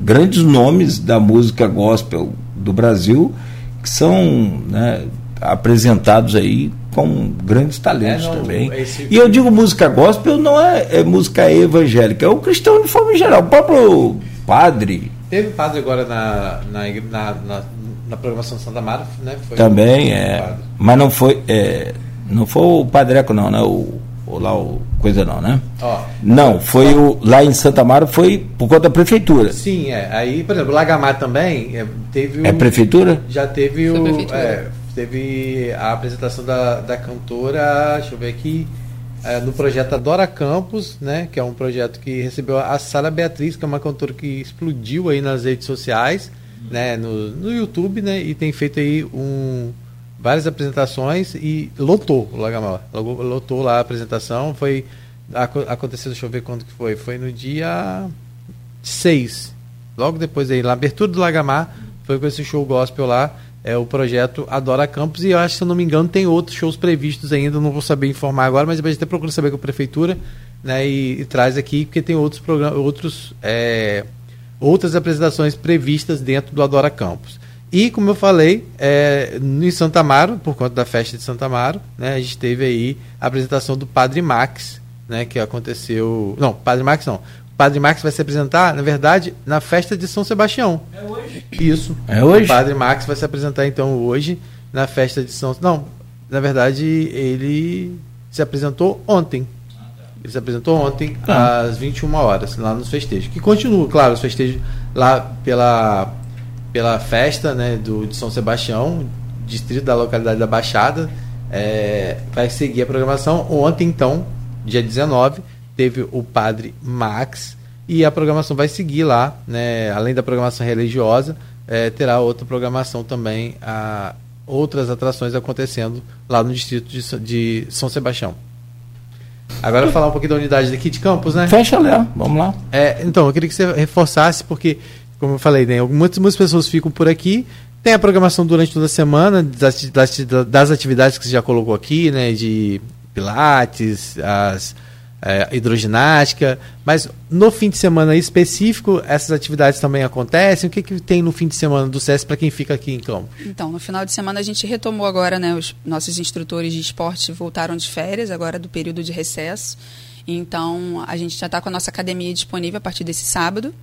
grandes nomes da música gospel do Brasil que são né, apresentados aí com grandes talentos é, não, também. Esse... E eu digo música gospel não é, é, música evangélica, é o cristão de forma geral. O próprio padre. Teve padre agora na, na, na, na, programação de Santa Mara, né? Foi também, é. Mas não foi. É, não foi o Padreco, não, né? O, ou lá o coisa não, né? Ó, não, foi o lá em Santa Mara foi por conta da prefeitura. Sim, é. Aí, por exemplo, Lagamar também é, teve o, É prefeitura? Já teve o é, teve a apresentação da, da cantora, deixa eu ver aqui, é, no projeto Adora Campos, né, que é um projeto que recebeu a Sara Beatriz, que é uma cantora que explodiu aí nas redes sociais, né, no, no YouTube, né, e tem feito aí um várias apresentações e lotou o Lagamar. Lotou lá a apresentação. Foi. Aconteceu, deixa eu ver quando que foi. Foi no dia 6. Logo depois aí, na abertura do Lagamar, foi com esse show gospel lá. É o projeto Adora Campos e eu acho, se eu não me engano, tem outros shows previstos ainda, não vou saber informar agora, mas depois até procura saber com a prefeitura né, e, e traz aqui, porque tem outros outros, é, outras apresentações previstas dentro do Adora Campos. E, como eu falei, é, em Santa Amaro, por conta da festa de Santa Amaro, né, a gente teve aí a apresentação do Padre Max, né, que aconteceu. Não, Padre Max não. O Padre Max vai se apresentar, na verdade, na festa de São Sebastião. É hoje. Isso. É hoje? O Padre Max vai se apresentar, então, hoje, na festa de São. Não, na verdade, ele se apresentou ontem. Ele se apresentou ontem, ah. às 21 horas, lá nos festejos. Que continua, claro, os festejos lá pela pela festa né, do, de São Sebastião, distrito da localidade da Baixada. É, vai seguir a programação. Ontem, então, dia 19, teve o Padre Max e a programação vai seguir lá, né, além da programação religiosa, é, terá outra programação também, a, outras atrações acontecendo lá no distrito de, de São Sebastião. Agora falar um pouquinho da unidade daqui de Campos, né? Fecha, Léo. Vamos lá. É, então, eu queria que você reforçasse, porque como eu falei, né, muitas, muitas pessoas ficam por aqui. Tem a programação durante toda a semana das, das, das atividades que você já colocou aqui, né, de pilates, as é, hidroginástica, mas no fim de semana específico essas atividades também acontecem. O que, que tem no fim de semana do SES para quem fica aqui em campo? Então, no final de semana a gente retomou agora, né? Os nossos instrutores de esporte voltaram de férias agora do período de recesso. Então, a gente já está com a nossa academia disponível a partir desse sábado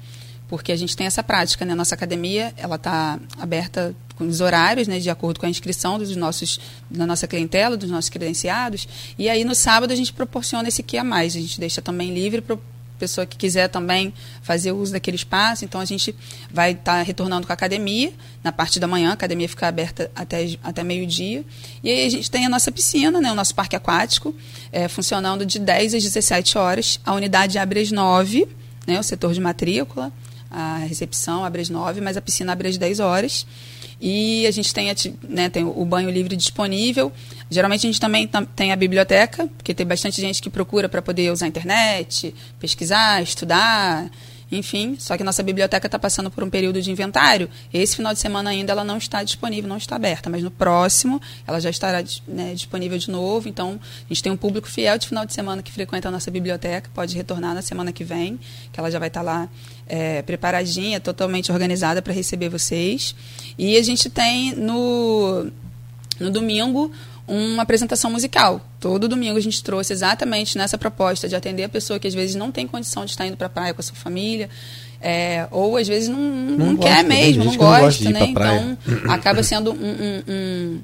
porque a gente tem essa prática, né? Nossa academia, ela está aberta com os horários, né, de acordo com a inscrição dos nossos, da nossa clientela, dos nossos credenciados. E aí no sábado a gente proporciona esse que a mais. A gente deixa também livre para pessoa que quiser também fazer uso daquele espaço. Então a gente vai estar tá retornando com a academia na parte da manhã. A academia fica aberta até, até meio-dia. E aí a gente tem a nossa piscina, né, o nosso parque aquático, é, funcionando de 10 às 17 horas. A unidade abre às 9, né, o setor de matrícula a recepção abre às 9, mas a piscina abre às 10 horas. E a gente tem, né, tem o banho livre disponível. Geralmente a gente também tem a biblioteca, porque tem bastante gente que procura para poder usar a internet, pesquisar, estudar. Enfim. Só que nossa biblioteca está passando por um período de inventário. Esse final de semana ainda ela não está disponível, não está aberta, mas no próximo ela já estará né, disponível de novo. Então, a gente tem um público fiel de final de semana que frequenta a nossa biblioteca, pode retornar na semana que vem, que ela já vai estar tá lá é, preparadinha, totalmente organizada para receber vocês. E a gente tem no, no domingo uma apresentação musical. Todo domingo a gente trouxe exatamente nessa proposta de atender a pessoa que às vezes não tem condição de estar indo para a praia com a sua família, é, ou às vezes não, não, não quer mesmo, não gosta, gosta né? Então acaba sendo um, um, um,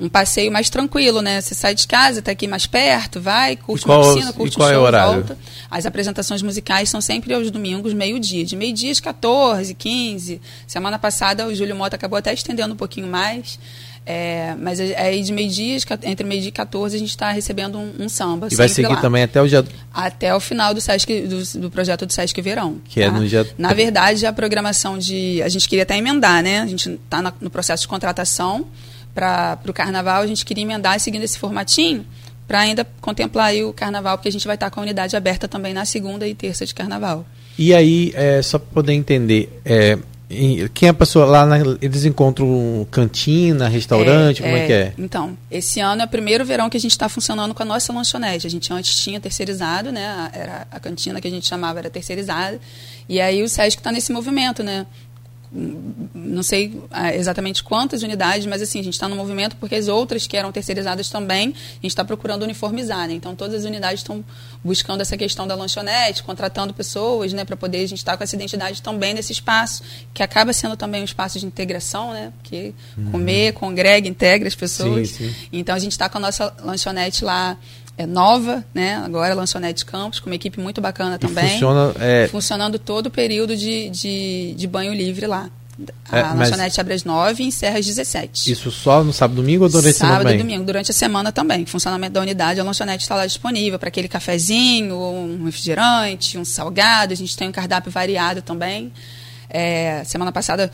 um, passeio mais tranquilo, né? Você sai de casa, está aqui mais perto, vai, curte qual, uma piscina, curte um show, é volta. As apresentações musicais são sempre aos domingos, meio-dia. De meio-dia às 14, 15. Semana passada o Júlio Mota acabou até estendendo um pouquinho mais. É, mas aí de meio-dia, entre meio-dia e 14, a gente está recebendo um, um, samba. E vai seguir lá. também até o dia. Até o final do, Sesc, do, do projeto do Sesc Verão. Que é tá? é no dia. Na verdade, a programação de. A gente queria até emendar, né? A gente está no processo de contratação para o carnaval, a gente queria emendar seguindo esse formatinho para ainda contemplar o carnaval, porque a gente vai estar tá com a unidade aberta também na segunda e terça de carnaval. E aí, é, só para poder entender, é, quem é a pessoa lá, na, eles encontram cantina, restaurante, é, como é, é, que é? Então, esse ano é o primeiro verão que a gente está funcionando com a nossa lanchonete. A gente antes tinha terceirizado, né? Era a cantina que a gente chamava era terceirizada. E aí o Sesc está nesse movimento, né? Não sei ah, exatamente quantas unidades, mas assim, a gente está no movimento porque as outras que eram terceirizadas também, a gente está procurando uniformizar, né? Então todas as unidades estão buscando essa questão da lanchonete, contratando pessoas, né, para poder a gente estar tá com essa identidade também nesse espaço, que acaba sendo também um espaço de integração, né? Porque uhum. comer, congrega, integra as pessoas. Sim, sim. Então a gente está com a nossa lanchonete lá é nova, né? Agora Lanchonete Campos, com uma equipe muito bacana também. E funciona, é... Funcionando todo o período de, de, de banho livre lá. A é, lanchonete abre às 9 e encerra às 17. Isso só no sábado domingo ou durante sábado, a semana? Sábado e domingo, durante a semana também. Funcionamento da unidade, a lanchonete está lá disponível para aquele cafezinho, um refrigerante, um salgado. A gente tem um cardápio variado também. É, semana passada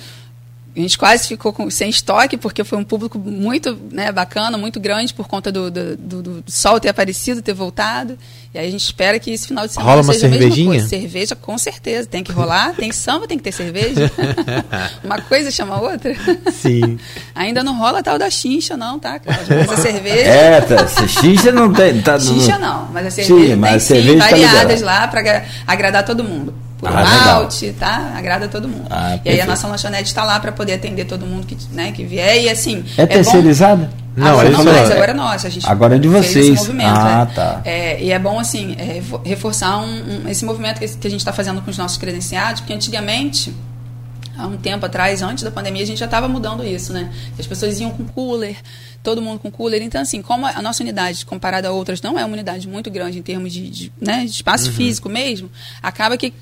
a gente quase ficou com, sem estoque, porque foi um público muito né, bacana, muito grande, por conta do, do, do, do, sol ter aparecido, ter voltado. E aí a gente espera que esse final de semana Rola uma seja cervejinha? Cerveja, com certeza. Tem que rolar, tem samba, tem que ter cerveja. *laughs* uma coisa chama a outra. Sim. *laughs* Ainda não rola tal da chincha, não, tá, Cláudio? Mas a *laughs* cerveja... É, tá, chincha não tem... Tá, chincha não, mas a cerveja sim, mas tem a cerveja sim, tá variadas lá para agradar todo mundo por ah, malte, tá? Agrada todo mundo. Ah, e aí a nossa lanchonete está lá para poder atender todo mundo que, né, que vier. E assim. É, é terceirizada? Não, agora não mais, agora é nossa. A gente agora é de vocês. ah, é. tá. É, e é bom, assim, é, reforçar um, um, esse movimento que, que a gente está fazendo com os nossos credenciados, porque antigamente há um tempo atrás, antes da pandemia, a gente já estava mudando isso, né? As pessoas iam com cooler, todo mundo com cooler. Então, assim, como a nossa unidade, comparada a outras, não é uma unidade muito grande em termos de, de, né, de espaço uhum. físico mesmo, acaba que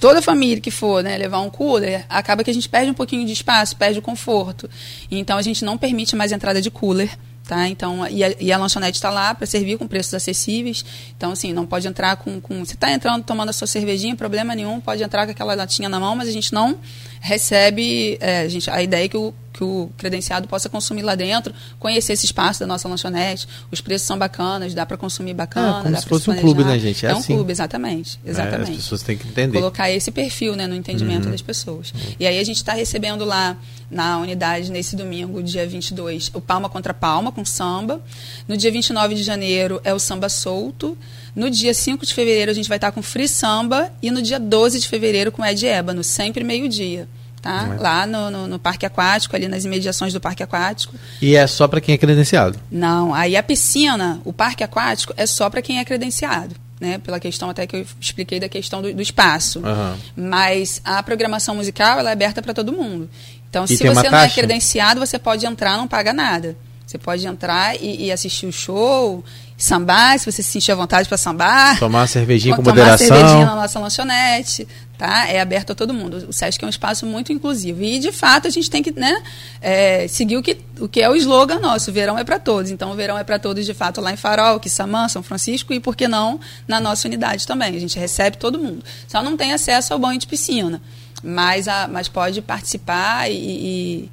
toda família que for né, levar um cooler, acaba que a gente perde um pouquinho de espaço, perde o conforto. Então, a gente não permite mais entrada de cooler Tá? Então, e a, e a lanchonete está lá para servir com preços acessíveis. Então, assim, não pode entrar com. com você está entrando tomando a sua cervejinha, problema nenhum, pode entrar com aquela latinha na mão, mas a gente não recebe. É, a, gente, a ideia é que o, que o credenciado possa consumir lá dentro, conhecer esse espaço da nossa lanchonete. Os preços são bacanas, dá para consumir bacana. É, como se fosse um clube, né, gente? É, é um assim. clube, exatamente. exatamente. É, as pessoas têm que entender. Colocar esse perfil né, no entendimento uhum. das pessoas. Uhum. E aí a gente está recebendo lá na unidade nesse domingo, dia 22, o Palma contra Palma, com samba. No dia 29 de janeiro é o Samba Solto. No dia 5 de fevereiro a gente vai estar com Free Samba. E no dia 12 de fevereiro com Ed Ébano, sempre meio-dia. Tá? É. Lá no, no, no, Parque Aquático, ali nas imediações do Parque Aquático. E é só para quem é credenciado? Não, aí a piscina, o Parque Aquático, é só para quem é credenciado. Né, pela questão até que eu expliquei da questão do, do espaço. Uhum. Mas a programação musical ela é aberta para todo mundo. Então, e se você não é credenciado, você pode entrar, não paga nada. Você pode entrar e, e assistir o show, sambar, se você se sentir à vontade para sambar. Tomar uma cervejinha com *laughs* tomar moderação. Tomar cervejinha na nossa lanchonete, tá? É aberto a todo mundo. O SESC é um espaço muito inclusivo. E, de fato, a gente tem que né, é, seguir o que, o que é o slogan nosso. O verão é para todos. Então, o verão é para todos, de fato, lá em Farol, Quissamã, São Francisco e, por que não, na nossa unidade também. A gente recebe todo mundo. Só não tem acesso ao banho de piscina mas, a, mas pode participar e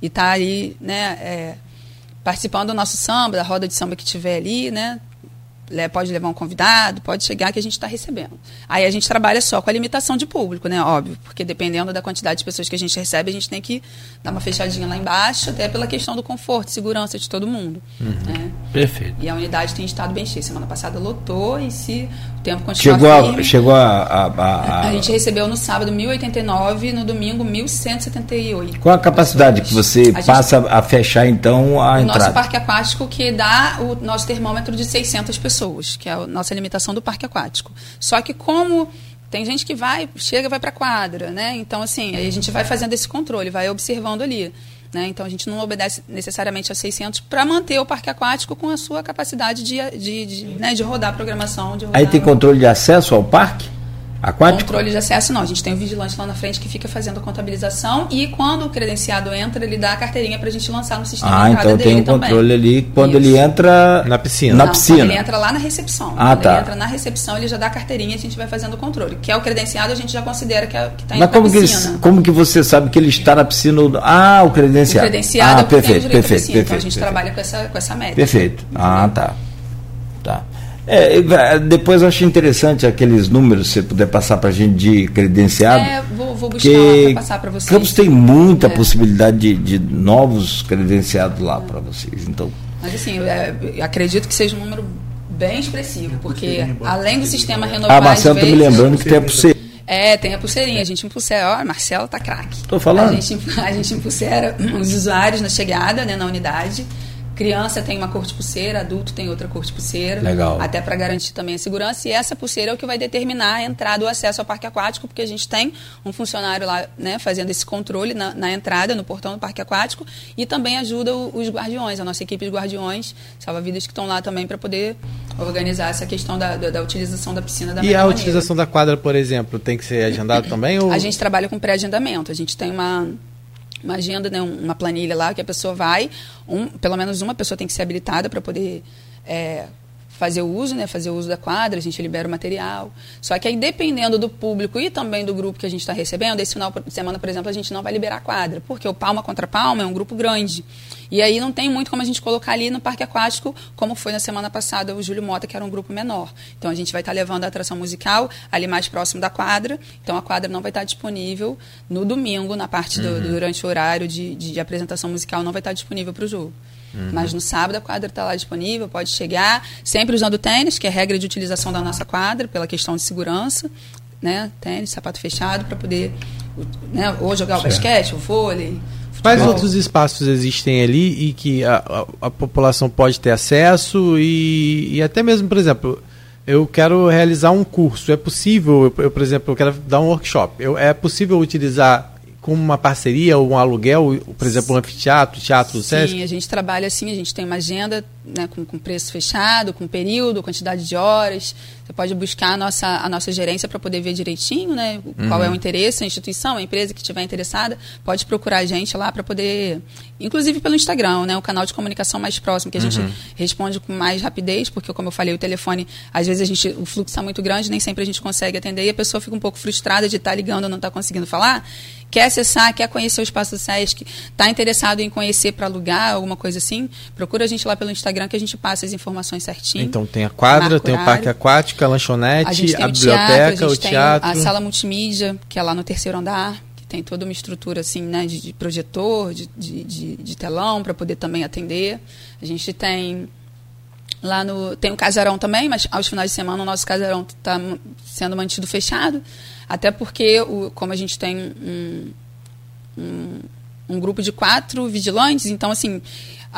estar tá aí, né, é, participando do nosso samba, da roda de samba que tiver ali, né, pode levar um convidado, pode chegar que a gente está recebendo. Aí a gente trabalha só com a limitação de público, né? Óbvio, porque dependendo da quantidade de pessoas que a gente recebe, a gente tem que dar uma fechadinha lá embaixo, até pela questão do conforto, segurança de todo mundo. Uhum. Né? Perfeito. E a unidade tem estado bem cheia. Semana passada lotou e se o tempo continuar chegou firme, a, chegou a, a, a, a, gente recebeu no sábado 1.089, no domingo 1.178. Qual a capacidade que você passa a fechar então a o entrada? O nosso parque aquático que dá o nosso termômetro de 600 pessoas, que é a nossa limitação do parque aquático. Só que como tem gente que vai, chega, vai para a quadra, né? Então assim, aí a gente vai fazendo esse controle, vai observando ali. Né? Então a gente não obedece necessariamente a 600 para manter o parque aquático com a sua capacidade de, de, de, né, de rodar a programação. Rodar Aí tem controle de acesso ao parque? Aquático? Controle de acesso não, a gente tem um vigilante lá na frente que fica fazendo a contabilização e quando o credenciado entra, ele dá a carteirinha para a gente lançar no sistema ah, de entrada então tem um também. controle ali quando Isso. ele entra na piscina. Na não, piscina. ele entra lá na recepção. Ah, quando tá. ele entra na recepção, ele já dá a carteirinha e a gente vai fazendo o controle. Que é o credenciado, a gente já considera que, é, está indo Mas como que, ele, como que você sabe que ele está na piscina? Ah, o credenciado. O credenciado ah, é o perfeito, tem o perfeito, perfeito, perfeito. Então a gente perfeito. trabalha com essa, com essa métrica. Perfeito. Ah, tá. É, depois eu acho interessante aqueles números, se você puder passar para a gente de credenciado. É, vou, vou buscar que para passar para vocês. Campos tem muita é. possibilidade de, de, novos credenciados lá para vocês. Então. Mas assim, eu acredito que seja um número bem expressivo, porque além do sistema renovar. Ah, Marcelo está me lembrando que tem a pulseira. É, tem a pulseirinha, a gente impulsera. Ó, Marcelo tá craque. Tô falando. A gente, *laughs* a gente impulsera os usuários na chegada, né, na unidade. Criança tem uma cor de pulseira, adulto tem outra cor de pulseira. Legal. Até para garantir também a segurança. E essa pulseira é o que vai determinar a entrada ou acesso ao parque aquático, porque a gente tem um funcionário lá né, fazendo esse controle na, na entrada, no portão do parque aquático. E também ajuda o, os guardiões, a nossa equipe de guardiões, salva-vidas que estão lá também para poder organizar essa questão da, da, da, utilização da piscina da E a maneira. utilização da quadra, por exemplo, tem que ser agendado também? Ou... A gente trabalha com pré-agendamento. A gente tem uma uma agenda, né, uma planilha lá que a pessoa vai, um, pelo menos uma pessoa tem que ser habilitada para poder é, fazer o uso, né, fazer o uso da quadra, a gente libera o material. Só que aí, dependendo do público e também do grupo que a gente está recebendo, esse final de semana, por exemplo, a gente não vai liberar a quadra, porque o Palma contra Palma é um grupo grande. E aí não tem muito como a gente colocar ali no parque aquático, como foi na semana passada o Júlio Mota, que era um grupo menor. Então a gente vai estar tá levando a atração musical ali mais próximo da quadra. Então a quadra não vai estar tá disponível no domingo, na parte do, uhum. durante o horário de, de, de apresentação musical, não vai estar tá disponível para o jogo. Uhum. Mas no sábado a quadra está lá disponível, pode chegar, sempre usando tênis, que é regra de utilização da nossa quadra, pela questão de segurança, né? Tênis, sapato fechado, para poder né? ou jogar o certo. basquete, o vôlei. Quais outros espaços existem ali e que a, a, a população pode ter acesso e, e, até mesmo, por exemplo, eu quero realizar um curso, é possível, eu, eu por exemplo, eu quero dar um workshop, eu, é possível utilizar como uma parceria ou um aluguel, por exemplo, um anfiteatro, teatro do SESC? Sim, a gente trabalha assim, a gente tem uma agenda né, com, com, preço fechado, com período, quantidade de horas. Você pode buscar a nossa, a nossa gerência para poder ver direitinho né, uhum. qual é o interesse, a instituição, a empresa que estiver interessada, pode procurar a gente lá para poder, inclusive pelo Instagram, né, o canal de comunicação mais próximo, que a uhum. gente responde com mais rapidez, porque como eu falei, o telefone, às vezes a gente, o fluxo está muito grande, nem sempre a gente consegue atender e a pessoa fica um pouco frustrada de estar tá ligando e não estar tá conseguindo falar quer acessar, quer conhecer o espaço do SESC, está interessado em conhecer para alugar, alguma coisa assim, procura a gente lá pelo Instagram que a gente passa as informações certinho. Então tem a quadra, tem o parque aquático, a lanchonete, a, a biblioteca, o teatro, o teatro. a sala multimídia, que é lá no terceiro andar, que tem toda uma estrutura assim, né, de, de projetor, de, de, de, telão para poder também atender. A gente tem lá no tem o casarão também, mas aos finais de semana o nosso casarão está sendo mantido fechado. Até porque, o, como a gente tem um, um, um, grupo de quatro vigilantes, então, assim,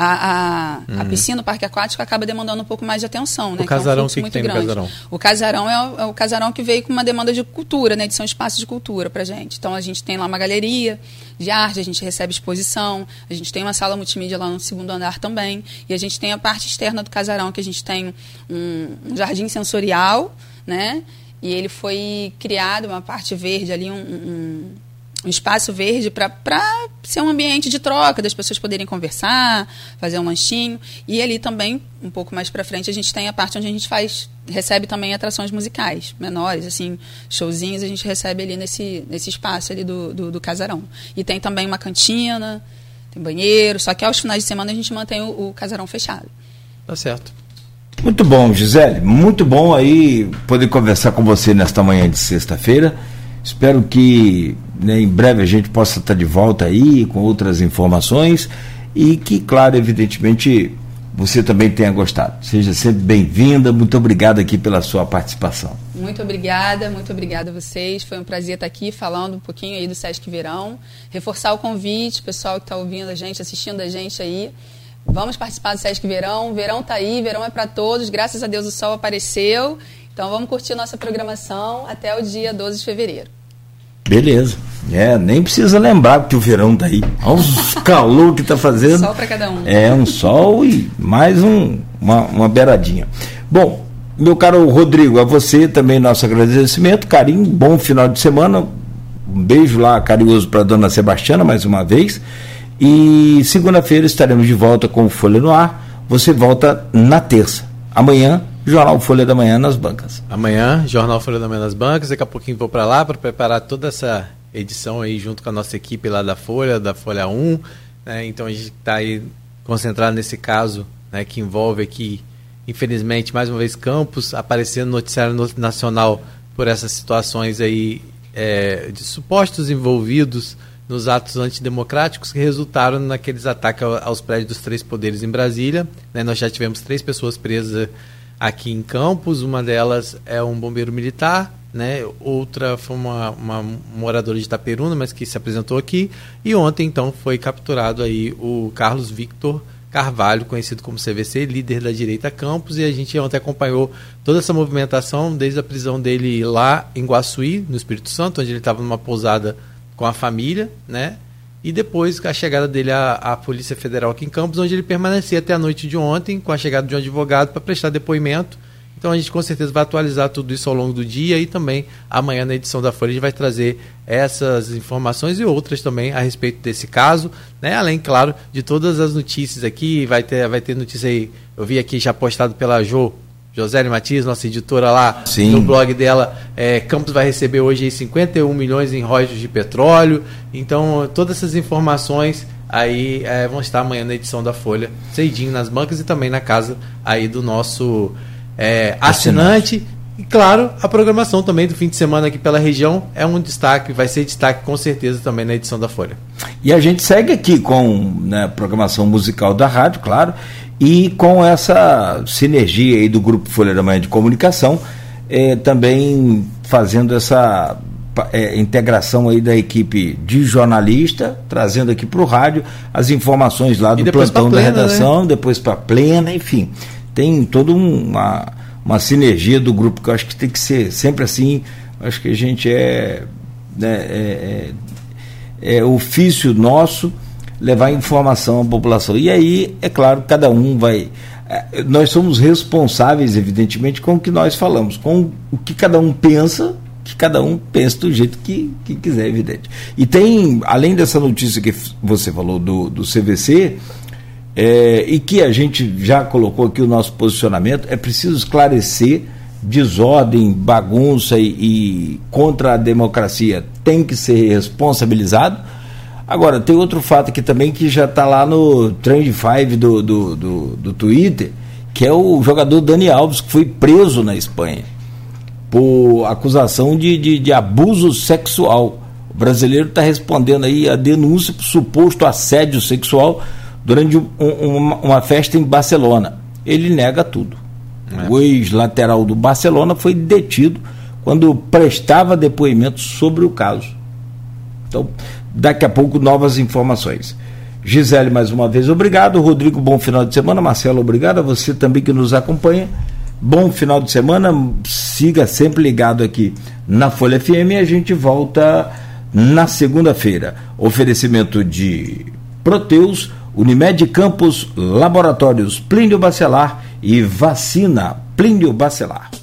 a, a, uhum. a piscina, o parque aquático, acaba demandando um pouco mais de atenção. Né? O casarão, que, é um que, que tem grande. no casarão? O casarão é o, é o, casarão que veio com uma demanda de cultura, né? De ser um espaço de cultura para gente. Então, a gente tem lá uma galeria de arte, a gente recebe exposição, a gente tem uma sala multimídia lá no segundo andar também, e a gente tem a parte externa do casarão, que a gente tem um, um jardim sensorial, né? E ele foi criado, uma parte verde ali, um, um, um espaço verde para ser um ambiente de troca, das pessoas poderem conversar, fazer um lanchinho. E ali também, um pouco mais para frente, a gente tem a parte onde a gente faz, recebe também atrações musicais menores, assim, showzinhos, a gente recebe ali nesse, nesse espaço ali do, do, do casarão. E tem também uma cantina, tem banheiro, só que aos finais de semana a gente mantém o, o casarão fechado. Tá certo. Muito bom, Gisele. Muito bom aí poder conversar com você nesta manhã de sexta-feira. Espero que né, em breve a gente possa estar de volta aí com outras informações e que, claro, evidentemente, você também tenha gostado. Seja sempre bem-vinda. Muito obrigado aqui pela sua participação. Muito obrigada, muito obrigada a vocês. Foi um prazer estar aqui falando um pouquinho aí do Sesc Verão. Reforçar o convite, pessoal que está ouvindo a gente, assistindo a gente aí. Vamos participar do Sesc Verão. Verão está aí, verão é para todos. Graças a Deus o sol apareceu. Então vamos curtir nossa programação até o dia 12 de fevereiro. Beleza. É, nem precisa lembrar que o verão tá aí. Olha o *laughs* calor que tá fazendo. Sol para cada um. É, um sol e mais um, uma, uma beiradinha. Bom, meu caro Rodrigo, a você também nosso agradecimento, carinho, bom final de semana. Um beijo lá carinhoso para dona Sebastiana mais uma vez. E segunda-feira estaremos de volta com o Folha no Ar. Você volta na terça. Amanhã Jornal Folha da Manhã nas bancas. Amanhã, Jornal Folha da Manhã nas bancas. Daqui a pouquinho vou para lá para preparar toda essa edição aí junto com a nossa equipe lá da Folha, da Folha 1. Né? Então a gente está aí concentrado nesse caso né, que envolve aqui, infelizmente, mais uma vez, Campos aparecendo no noticiário nacional por essas situações aí é, de supostos envolvidos nos atos antidemocráticos que resultaram naqueles ataques aos prédios dos três poderes em Brasília. Né? Nós já tivemos três pessoas presas aqui em Campos. Uma delas é um bombeiro militar, né? outra foi uma, uma moradora de Itaperuna, mas que se apresentou aqui. E ontem, então, foi capturado aí o Carlos Victor Carvalho, conhecido como CVC, líder da direita Campos, e a gente ontem acompanhou toda essa movimentação desde a prisão dele lá em Guaçuí, no Espírito Santo, onde ele estava numa pousada com a família, né? E depois a chegada dele à, à, Polícia Federal aqui em Campos, onde ele permanecia até a noite de ontem, com a chegada de um advogado para prestar depoimento. Então a gente com certeza vai atualizar tudo isso ao longo do dia e também amanhã na edição da Folha a gente vai trazer essas informações e outras também a respeito desse caso, né? Além, claro, de todas as notícias aqui, vai ter, vai ter notícia aí, eu vi aqui já postado pela Jo Josélia Matias, nossa editora lá, Sim. no blog dela, é, Campos vai receber hoje 51 milhões em royalties de petróleo. Então, todas essas informações aí é, vão estar amanhã na edição da Folha, cedinho nas bancas e também na casa aí do nosso é, assinante. E claro, a programação também do fim de semana aqui pela região é um destaque, vai ser destaque com certeza também na edição da Folha. E a gente segue aqui com né, programação musical da rádio, claro, e com essa sinergia aí do Grupo Folha da Manhã de Comunicação, é, também fazendo essa é, integração aí da equipe de jornalista, trazendo aqui para o rádio as informações lá do plantão plena, da redação, né? depois para plena, enfim. Tem toda uma, uma sinergia do grupo que eu acho que tem que ser sempre assim. Acho que a gente é, né, é, é, é ofício nosso levar informação à população. E aí, é claro, cada um vai. É, nós somos responsáveis, evidentemente, com o que nós falamos, com o que cada um pensa, que cada um pensa do jeito que, que quiser, evidente. E tem, além dessa notícia que você falou do, do CVC, é, e que a gente já colocou aqui o nosso posicionamento, é preciso esclarecer desordem, bagunça e, e contra a democracia tem que ser responsabilizado Agora, tem outro fato aqui também que já está lá no Trend 5 do, do, do, do Twitter, que é o jogador Dani Alves, que foi preso na Espanha por acusação de, de, de abuso sexual. O brasileiro está respondendo aí a denúncia por suposto assédio sexual durante um, uma, uma, festa em Barcelona. Ele nega tudo. É. O ex-lateral do Barcelona foi detido quando prestava depoimento sobre o caso. Então, daqui a pouco novas informações. Gisele, mais uma vez, obrigado. Rodrigo, bom final de semana. Marcelo, obrigado. A você também que nos acompanha. Bom final de semana. Siga sempre ligado aqui na Folha FM. A gente volta na segunda-feira. Oferecimento de Proteus, Unimed Campos, Laboratórios Plínio Bacelar e Vacina Plínio Bacelar.